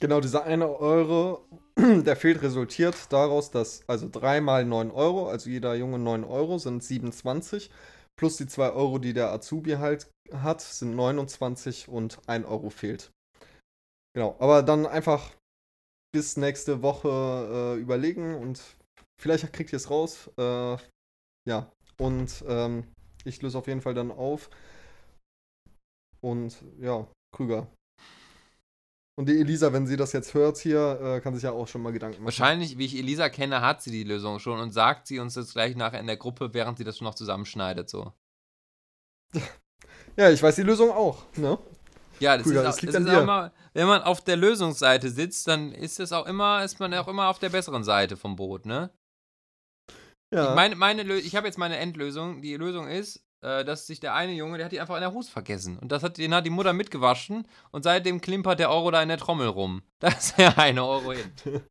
C: Genau, dieser eine Euro, *clears throat* der fehlt, resultiert daraus, dass also 3 mal 9 Euro, also jeder Junge 9 Euro, sind 27. Plus die 2 Euro, die der Azubi halt hat, sind 29 und 1 Euro fehlt. Genau, aber dann einfach bis nächste Woche äh, überlegen und vielleicht kriegt ihr es raus. Äh, ja, und ähm, ich löse auf jeden Fall dann auf. Und ja, Krüger. Und die Elisa, wenn sie das jetzt hört hier, äh, kann sich ja auch schon mal Gedanken machen.
A: Wahrscheinlich, wie ich Elisa kenne, hat sie die Lösung schon und sagt sie uns das gleich nachher in der Gruppe, während sie das schon noch zusammenschneidet. So.
C: Ja, ich weiß die Lösung auch, ne?
A: Ja, das
C: Krüger,
A: ist,
C: das
A: auch,
C: liegt
A: das ist auch immer, wenn man auf der Lösungsseite sitzt, dann ist es auch immer, ist man auch immer auf der besseren Seite vom Boot, ne?
C: Ja.
A: Ich, meine, meine Lö ich habe jetzt meine Endlösung. Die Lösung ist, äh, dass sich der eine Junge, der hat die einfach in der Hose vergessen. Und das hat, den hat die Mutter mitgewaschen und seitdem klimpert der Euro da in der Trommel rum. *laughs* Da ist der eine Euro hin. *laughs*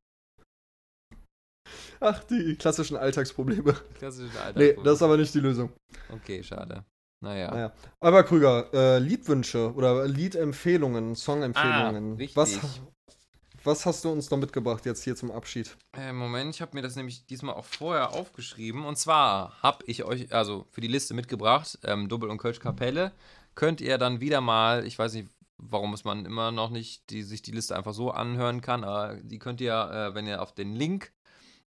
C: Ach, die klassischen Alltagsprobleme.
A: Klassische Alter.
C: Nee, das ist aber nicht die Lösung.
A: Okay, schade. Naja.
C: Naja. Aber Krüger, äh, Liedwünsche oder Liedempfehlungen, Songempfehlungen.
A: Ah, richtig.
C: was, was hast du uns noch mitgebracht jetzt hier zum Abschied?
A: Äh, Moment, ich habe mir das nämlich diesmal auch vorher aufgeschrieben. Und zwar habe ich euch, also für die Liste mitgebracht, ähm, Double und Kölsch Kapelle. Könnt ihr dann wieder mal, ich weiß nicht, warum es man immer noch nicht die, sich die Liste einfach so anhören kann, aber die könnt ihr, äh, wenn ihr auf den Link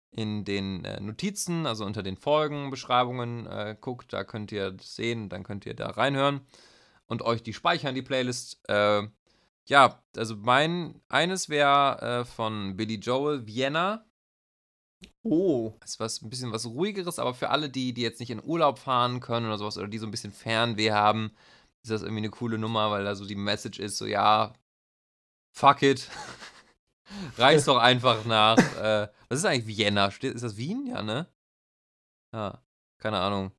A: in den äh, Notizen, also unter den Folgenbeschreibungen äh, guckt, da könnt ihr sehen, dann könnt ihr da reinhören und euch die speichern, die Playlist. Äh, ja, also mein eines wäre äh, von Billy Joel, Vienna.
C: Oh,
A: Das ist was, ein bisschen was ruhigeres, aber für alle, die, die jetzt nicht in Urlaub fahren können oder sowas oder die so ein bisschen Fernweh haben, ist das irgendwie eine coole Nummer, weil da so die Message ist, so ja, fuck it. *laughs* Reiß doch einfach nach. *laughs* Äh, was ist eigentlich Vienna? Ist das Wien? Ja, ne? Ja, keine Ahnung.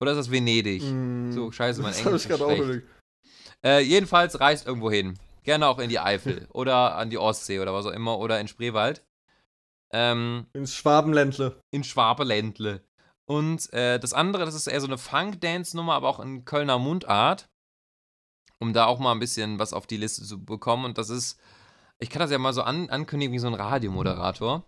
A: Oder ist das Venedig?
C: mm,
A: So, scheiße, mein Englisch
C: ich
A: ist
C: gerade auch
A: schlecht. Äh, jedenfalls reist irgendwo hin. Gerne auch in die Eifel *laughs* oder an die Ostsee oder was auch immer oder in Spreewald. Ähm,
C: Ins Schwabenländle.
A: in Schwabeländle. Und äh, das andere, das ist eher so eine Funk-Dance-Nummer, aber auch in Kölner Mundart. Um da auch mal ein bisschen was auf die Liste zu bekommen. Und das ist, ich kann das ja mal so an, ankündigen wie so ein Radiomoderator.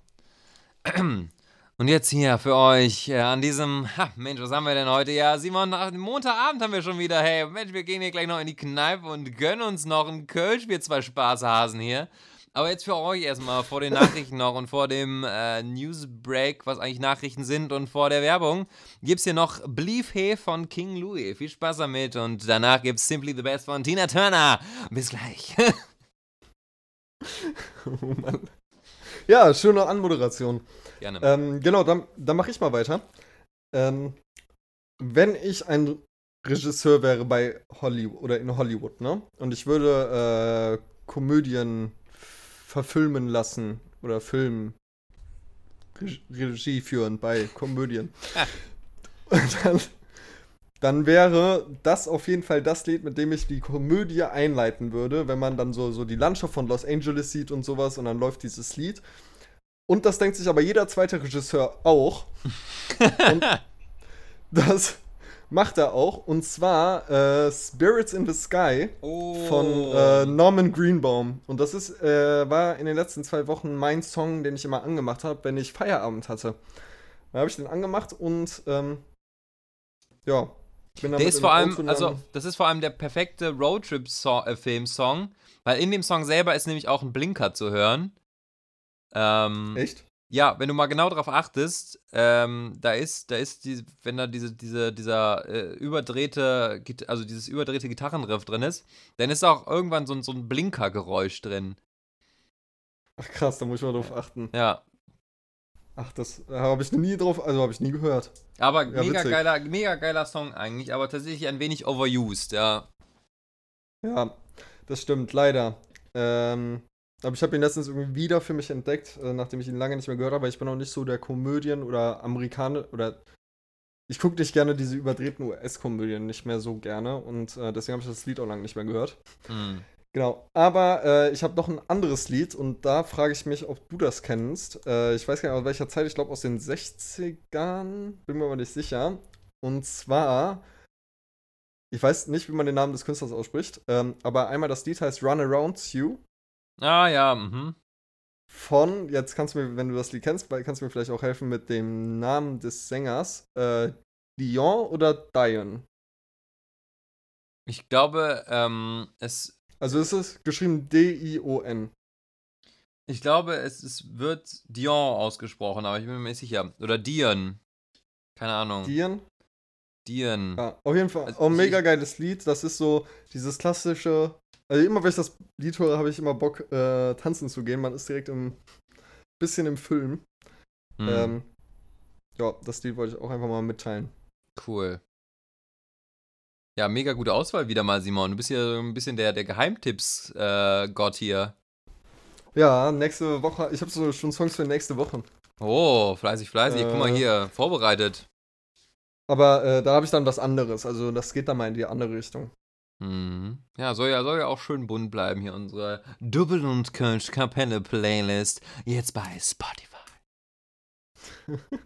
A: *clears throat* Und jetzt hier für euch äh, an diesem, ha, Mensch, was haben wir denn heute? Ja, Simon, Montagabend haben wir schon wieder. Hey, Mensch, wir gehen hier gleich noch in die Kneipe und gönnen uns noch einen Kölsch, wir zwei Spaßhasen hier. Aber jetzt für euch erstmal vor den Nachrichten noch und vor dem äh, Newsbreak, was eigentlich Nachrichten sind und vor der Werbung, gibt's hier noch Believe He von King Louis. Viel Spaß damit und danach gibt's Simply the Best von Tina Turner. Bis gleich. *laughs*
C: Oh Mann. Ja, schöne Anmoderation.
A: Gerne.
C: Ähm, genau, dann, dann mache ich mal weiter. Ähm, wenn ich ein Regisseur wäre bei Hollywood oder in Hollywood, ne? Und ich würde äh, Komödien verfilmen lassen oder Film Reg- Regie führen bei Komödien. *laughs* dann, dann wäre das auf jeden Fall das Lied, mit dem ich die Komödie einleiten würde, wenn man dann so, so die Landschaft von Los Angeles sieht und sowas und dann läuft dieses Lied. Und das denkt sich aber jeder zweite Regisseur auch. Und *laughs* das macht er auch. Und zwar äh, Spirits in the Sky
A: Oh.
C: von äh, Norman Greenbaum. Und das ist, äh, war in den letzten zwei Wochen mein Song, den ich immer angemacht habe, wenn ich Feierabend hatte. Da habe ich den angemacht und ähm, ja. Bin
A: Der ist vor allem, also das ist vor allem der perfekte Roadtrip-Film-Song, weil in dem Song selber ist nämlich auch ein Blinker zu hören. Ähm,
C: Echt?
A: Ja, wenn du mal genau darauf achtest, ähm, da ist, da ist die, wenn da diese, diese, dieser äh, überdrehte, also dieses überdrehte Gitarrenriff drin ist, dann ist auch irgendwann so ein, so ein Blinkergeräusch drin.
C: Ach krass, da muss ich mal drauf achten.
A: Ja.
C: Ach, das äh, habe ich nie drauf, also habe ich nie gehört.
A: Aber
C: Ja,
A: mega
C: witzig.
A: geiler, mega geiler Song eigentlich, aber tatsächlich ein wenig overused, ja.
C: Ja, das stimmt, leider. Ähm, aber ich habe ihn letztens irgendwie wieder für mich entdeckt, äh, nachdem ich ihn lange nicht mehr gehört habe, ich bin auch nicht so der Komödien oder Amerikaner oder ich gucke nicht gerne diese überdrehten US-Komödien nicht mehr so gerne und äh, deswegen habe ich das Lied auch lange nicht mehr gehört.
A: Hm.
C: Genau, aber äh, ich habe noch ein anderes Lied und da frage ich mich, ob du das kennst. Äh, ich weiß gar nicht aus welcher Zeit, ich glaube aus den 60ern, bin mir aber nicht sicher. Und zwar, ich weiß nicht, wie man den Namen des Künstlers ausspricht, ähm, aber einmal das Lied heißt Run Around You
A: Ah ja, mhm.
C: von, jetzt kannst du mir, wenn du das Lied kennst, kannst du mir vielleicht auch helfen mit dem Namen des Sängers, äh, Dion oder Dion?
A: Ich glaube, ähm, es,
C: Also es ist geschrieben D-I-O-N.
A: ich glaube, es, es wird Dion ausgesprochen, aber ich bin mir nicht sicher. Oder Dion. Keine Ahnung.
C: Dion?
A: Dion.
C: Ja, auf jeden Fall.
A: Also ich-
C: mega geiles Lied. Das ist so dieses klassische. Also immer wenn ich das Lied höre, habe ich immer Bock, äh, tanzen zu gehen. Man ist direkt im bisschen im Film.
A: Hm,
C: Ähm, ja, das Lied wollte ich auch einfach mal mitteilen.
A: cool. Ja, mega gute Auswahl wieder mal, Simon. Du bist so ein bisschen der, der Geheimtipps-Gott hier.
C: Ja, nächste Woche. Ich habe so schon Songs für nächste Woche.
A: Oh, fleißig, fleißig. Guck mal
C: Äh.
A: hier, vorbereitet.
C: Aber äh, da habe ich dann was anderes. Also das geht dann mal in die andere Richtung.
A: Mhm. Ja, soll ja, soll ja auch schön bunt bleiben hier, unsere Double und Kölsch Kapelle Playlist. Jetzt bei Spotify. *laughs*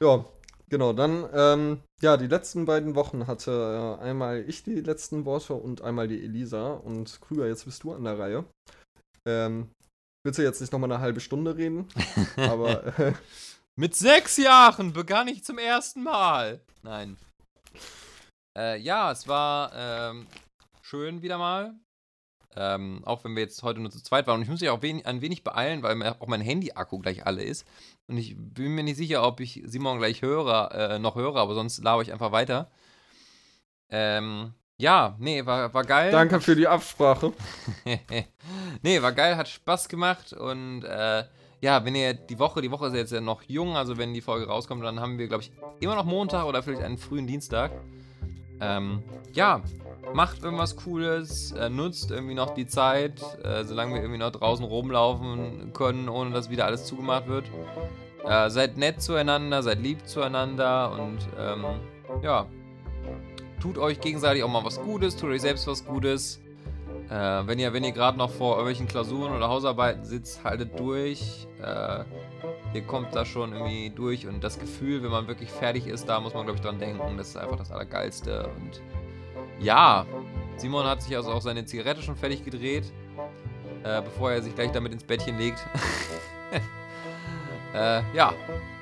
C: Ja, genau. Dann, ähm, ja, die letzten beiden Wochen hatte äh, einmal ich die letzten Worte und einmal die Elisa. Und Krüger, jetzt bist du an der Reihe. Ähm, willst du jetzt nicht nochmal eine halbe Stunde reden? *laughs* Aber äh,
A: Mit sechs Jahren begann ich zum ersten Mal. Nein. Äh, ja, es war ähm, schön wieder mal. Ähm, auch wenn wir jetzt heute nur zu zweit waren. Und ich muss mich auch wen ein wenig beeilen, weil mir auch mein Handy-Akku gleich alle ist. Und ich bin mir nicht sicher, ob ich Simon gleich höre, äh, noch höre, aber sonst laber ich einfach weiter. Ähm, ja, nee, war, war geil.
C: danke für die Absprache. *laughs*
A: nee, war geil, hat Spaß gemacht und äh, ja, wenn ihr die Woche, die Woche ist jetzt ja noch jung, also wenn die Folge rauskommt, dann haben wir, glaube ich, immer noch Montag oder vielleicht einen frühen Dienstag. Ähm, ja, macht irgendwas Cooles, äh, nutzt irgendwie noch die Zeit, äh, solange wir irgendwie noch draußen rumlaufen können, ohne dass wieder alles zugemacht wird. Äh, seid nett zueinander, seid lieb zueinander und ähm, ja, tut euch gegenseitig auch mal was Gutes, tut euch selbst was Gutes. Äh, wenn ihr, wenn ihr gerade noch vor irgendwelchen Klausuren oder Hausarbeiten sitzt, haltet durch. Äh, ihr kommt da schon irgendwie durch und das Gefühl, wenn man wirklich fertig ist, da muss man, glaube ich, dran denken. Das ist einfach das Allergeilste. Und ja, Simon hat sich also auch seine Zigarette schon fertig gedreht, äh, bevor er sich gleich damit ins Bettchen legt. *laughs* äh, ja,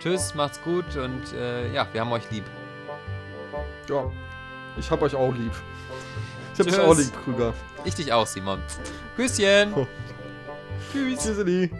A: tschüss, macht's gut und äh, ja, wir haben euch lieb.
C: Ja, ich hab euch auch lieb. Ich hab dich auch lieb, Krüger.
A: Ich dich auch, Simon. Küsschen.
C: Oh.
A: Tschüss.
C: Tschüssi.